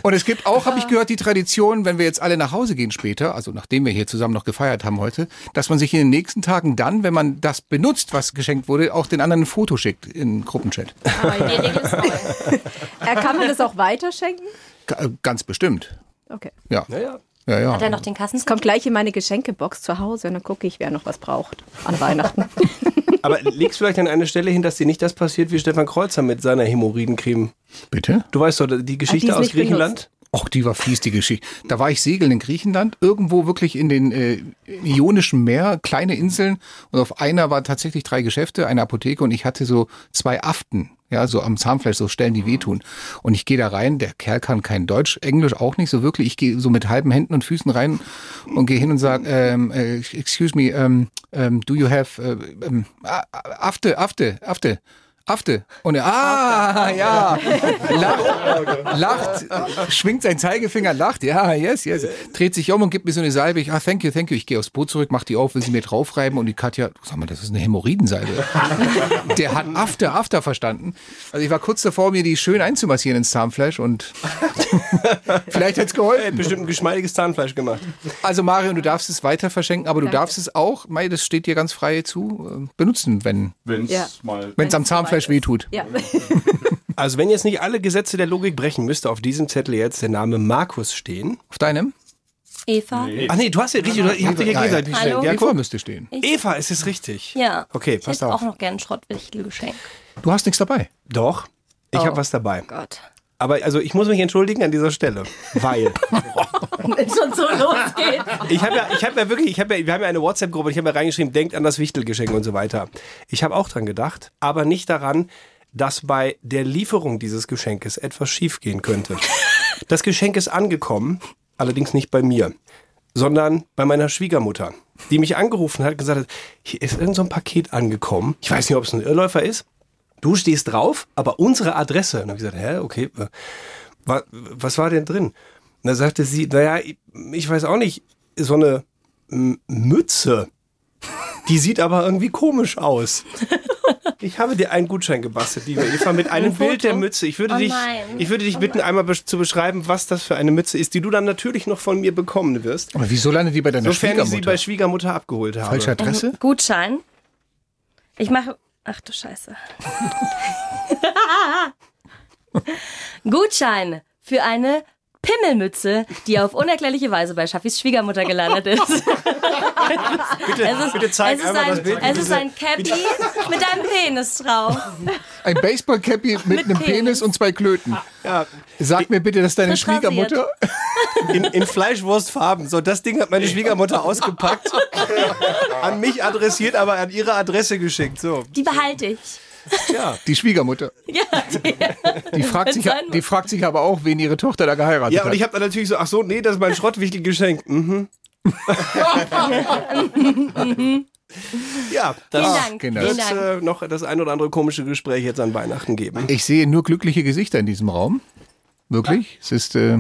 [SPEAKER 3] Und es gibt auch, habe ich gehört, die Tradition, wenn wir jetzt alle nach Hause gehen später, also nachdem wir hier zusammen noch gefeiert haben heute, dass man sich in den nächsten Tagen dann, wenn man das benutzt, was geschenkt wurde, auch den anderen ein Foto schickt in Gruppenchat.
[SPEAKER 24] Aber die Regel ist neu.
[SPEAKER 25] Äh, kann man das auch weiterschenken?
[SPEAKER 3] Äh, Ganz bestimmt.
[SPEAKER 25] Okay.
[SPEAKER 3] Ja.
[SPEAKER 2] Ja, ja.
[SPEAKER 3] Ja, ja.
[SPEAKER 24] Hat er noch den Kassen?
[SPEAKER 25] Es kommt gleich in meine Geschenkebox zu Hause und dann gucke ich, wer noch was braucht an Weihnachten.
[SPEAKER 2] Aber legst vielleicht an eine Stelle hin, dass dir nicht das passiert wie Stefan Kreuzer mit seiner Hämorrhoidencreme?
[SPEAKER 3] Bitte?
[SPEAKER 2] Du weißt doch, die Geschichte
[SPEAKER 25] ist
[SPEAKER 2] aus Griechenland?
[SPEAKER 3] Och, die war fies, die Geschichte. Da war ich segeln in Griechenland, irgendwo wirklich in den äh, Ionischen Meer, kleine Inseln. Und auf einer war tatsächlich drei Geschäfte, eine Apotheke und ich hatte so zwei Aften Ja, so am Zahnfleisch, so Stellen, die wehtun. Und ich gehe da rein, der Kerl kann kein Deutsch, Englisch auch nicht so wirklich. Ich gehe so mit halben Händen und Füßen rein und gehe hin und sage, ähm, äh, excuse me, ähm, ähm, do you have, äh, ähm, ah, Afte, Afte, Afte. Afte. Und er, ah, ja, lacht, lacht, schwingt seinen Zeigefinger, lacht, ja, yes, yes, dreht sich um und gibt mir so eine Salbe. Ich, ah, thank you, thank you. Ich gehe aufs Boot zurück, mach die auf, will sie mir draufreiben und die Katja, sag mal, das ist eine Hämorrhoidensalbe. Der hat After, After verstanden. Also ich war kurz davor, mir die schön einzumassieren ins Zahnfleisch und vielleicht hätte es geholfen.
[SPEAKER 2] Bestimmt ein geschmeidiges Zahnfleisch gemacht.
[SPEAKER 3] Also Marion, du darfst es weiter verschenken, aber du darfst es auch, Mai, das steht dir ganz frei zu, äh, benutzen, wenn
[SPEAKER 26] Wenn's
[SPEAKER 3] Ja.
[SPEAKER 26] mal.
[SPEAKER 3] es am Zahnfleisch wehtut.
[SPEAKER 25] Ja.
[SPEAKER 2] Also wenn jetzt nicht alle Gesetze der Logik brechen, müsste auf diesem Zettel jetzt der Name Markus stehen.
[SPEAKER 3] Auf deinem?
[SPEAKER 24] Eva.
[SPEAKER 2] Ach nee, du hast ja richtig, ich hab dir ja gegenseitig
[SPEAKER 24] Hallo?
[SPEAKER 2] gestellt. Ja,
[SPEAKER 3] Eva müsste stehen.
[SPEAKER 2] Eva, ist es richtig?
[SPEAKER 24] Ja.
[SPEAKER 2] Okay,
[SPEAKER 24] Ich
[SPEAKER 2] pass
[SPEAKER 24] hätte auch noch gern ein Schrottwichtelgeschenk.
[SPEAKER 3] Du hast nichts dabei.
[SPEAKER 2] Doch, ich
[SPEAKER 24] Oh.
[SPEAKER 2] habe was dabei.
[SPEAKER 24] Gott.
[SPEAKER 2] Aber also ich muss mich entschuldigen an dieser Stelle, weil
[SPEAKER 24] Wenn schon so losgeht.
[SPEAKER 2] ich habe ja, ich habe ja wirklich, ich habe ja, wir haben ja eine WhatsApp-Gruppe, ich habe ja reingeschrieben, denkt an das Wichtelgeschenk und so weiter. Ich habe auch dran gedacht, aber nicht daran, dass bei der Lieferung dieses Geschenkes etwas schiefgehen könnte. Das Geschenk ist angekommen, allerdings nicht bei mir, sondern bei meiner Schwiegermutter, die mich angerufen hat und gesagt hat, hier ist irgend so ein Paket angekommen. Ich weiß nicht, ob es ein Irrläufer ist. Du stehst drauf, aber unsere Adresse. Und dann habe ich gesagt, hä, okay, wa- was war denn drin? Und da sagte sie, naja, ich, ich weiß auch nicht, so eine Mütze. Die sieht aber irgendwie komisch aus. Ich habe dir einen Gutschein gebastelt, liebe Eva, mit einem
[SPEAKER 24] Ein
[SPEAKER 2] Bild der? Mütze. Ich würde,
[SPEAKER 24] Oh
[SPEAKER 2] dich, ich würde dich bitten, einmal besch- zu beschreiben, was das für eine Mütze ist, die du dann natürlich noch von mir bekommen wirst.
[SPEAKER 3] Aber wieso landet die bei deiner
[SPEAKER 2] Sofern ich sie
[SPEAKER 3] Schwiegermutter?
[SPEAKER 2] bei Schwiegermutter abgeholt habe.
[SPEAKER 3] Falsche Adresse?
[SPEAKER 24] Gutschein. Ich mache. Ach du Scheiße. Gutschein für eine Pimmelmütze, die auf unerklärliche Weise bei Schaffis Schwiegermutter gelandet ist.
[SPEAKER 2] Bitte,
[SPEAKER 24] es ist,
[SPEAKER 2] bitte zeig
[SPEAKER 24] es ist
[SPEAKER 2] einmal
[SPEAKER 24] ein,
[SPEAKER 2] das Bild.
[SPEAKER 24] Es ist ein Cappy mit einem Penis drauf.
[SPEAKER 3] Ein Baseball-Cappy mit,
[SPEAKER 24] Mit
[SPEAKER 3] einem Penis.
[SPEAKER 24] Penis.
[SPEAKER 3] und zwei Klöten.
[SPEAKER 2] Ja.
[SPEAKER 3] Sag mir bitte, dass deine
[SPEAKER 24] Frisch.
[SPEAKER 3] Schwiegermutter.
[SPEAKER 2] In, in Fleischwurstfarben. So, das Ding hat meine Schwiegermutter ausgepackt, an mich adressiert, aber an ihre Adresse geschickt. So,
[SPEAKER 24] Die behalte ich.
[SPEAKER 2] Ja.
[SPEAKER 3] Die Schwiegermutter.
[SPEAKER 24] Ja, die,
[SPEAKER 3] Die fragt, sich,
[SPEAKER 24] Sein-
[SPEAKER 3] die fragt sich aber auch, wen ihre Tochter da geheiratet
[SPEAKER 2] Ja, und
[SPEAKER 3] hat.
[SPEAKER 2] ich habe dann natürlich so, ach so, nee, das ist mein Schrottwichtelgeschenk. Mhm. ja, das
[SPEAKER 24] Vielen Dank.
[SPEAKER 2] Wird äh, noch das ein oder andere komische Gespräch jetzt an Weihnachten geben.
[SPEAKER 3] Ich sehe nur glückliche Gesichter in diesem Raum. Wirklich. Es ist äh,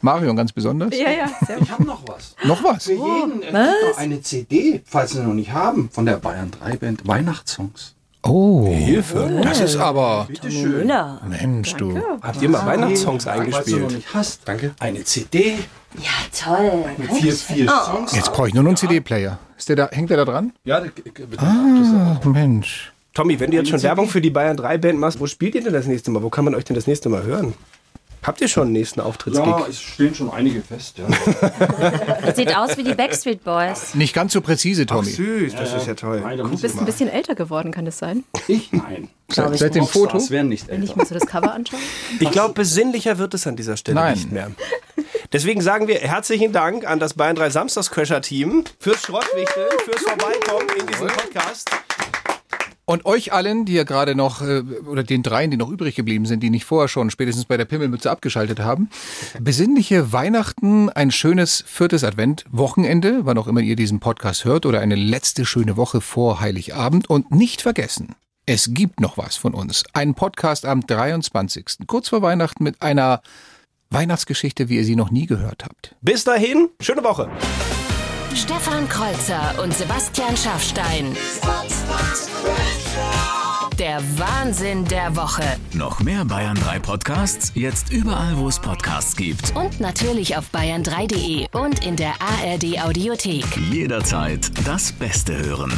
[SPEAKER 3] Marion ganz besonders.
[SPEAKER 25] Ja, ja. Sehr
[SPEAKER 26] Ich habe noch was.
[SPEAKER 3] Noch was?
[SPEAKER 26] Für jeden gibt noch eine CD, falls Sie noch nicht haben, von der Bayern 3 Band Weihnachtssongs.
[SPEAKER 3] Oh, Hilfe. Das ist aber.
[SPEAKER 26] Bitte schön.
[SPEAKER 24] Ja.
[SPEAKER 3] Mensch, du.
[SPEAKER 2] Habt ihr mal Weihnachtssongs eingespielt? Danke.
[SPEAKER 26] eine CD
[SPEAKER 24] ja, toll.
[SPEAKER 26] mit vier, vier Songs.
[SPEAKER 3] Jetzt brauche ich nur noch einen CD-Player. Ist der da, hängt der da dran?
[SPEAKER 26] Ja, da- bitte.
[SPEAKER 3] Ah, Mensch.
[SPEAKER 2] Tommy, wenn du jetzt schon Werbung für die Bayern 3 Band machst, wo spielt ihr denn das nächste Mal? Wo kann man euch denn das nächste Mal hören? Habt ihr schon einen nächsten Auftrittsgig?
[SPEAKER 26] Ja, es stehen schon einige fest. Ja.
[SPEAKER 24] Sieht aus wie die Backstreet Boys.
[SPEAKER 3] Nicht ganz so präzise, Tommy.
[SPEAKER 2] Süß, das ist ja toll.
[SPEAKER 26] Nein,
[SPEAKER 25] Du bist ein
[SPEAKER 26] mal.
[SPEAKER 25] bisschen älter geworden, kann das sein?
[SPEAKER 26] Ich? Nein.
[SPEAKER 3] Seit, seit dem Foto?
[SPEAKER 26] Das wären nicht
[SPEAKER 25] Wenn ich
[SPEAKER 26] älter.
[SPEAKER 25] mir so das Cover anschaue?
[SPEAKER 2] Ich glaube, besinnlicher wird es an dieser Stelle
[SPEAKER 3] Nein.
[SPEAKER 2] nicht mehr. Deswegen sagen wir herzlichen Dank an das Bayern 3 Samstagscrasher-Team fürs Schrottwichteln, fürs Vorbeikommen in diesem Podcast.
[SPEAKER 3] Und euch allen, die ja gerade noch, äh, oder den dreien, die noch übrig geblieben sind, die nicht vorher schon spätestens bei der Pimmelmütze abgeschaltet haben, besinnliche Weihnachten, ein schönes viertes Advent-Wochenende, wann auch immer ihr diesen Podcast hört, oder eine letzte schöne Woche vor Heiligabend. Und nicht vergessen, es gibt noch was von uns. Einen Podcast am 23. Kurz vor Weihnachten mit einer Weihnachtsgeschichte, wie ihr sie noch nie gehört habt.
[SPEAKER 2] Bis dahin, schöne Woche.
[SPEAKER 5] Stefan Kreuzer und Sebastian Schaffstein. Der Wahnsinn der Woche.
[SPEAKER 1] Noch mehr Bayern 3 Podcasts, jetzt überall, wo es Podcasts gibt.
[SPEAKER 5] Und natürlich auf bayern3.de und in der ARD Audiothek.
[SPEAKER 1] Jederzeit das Beste hören.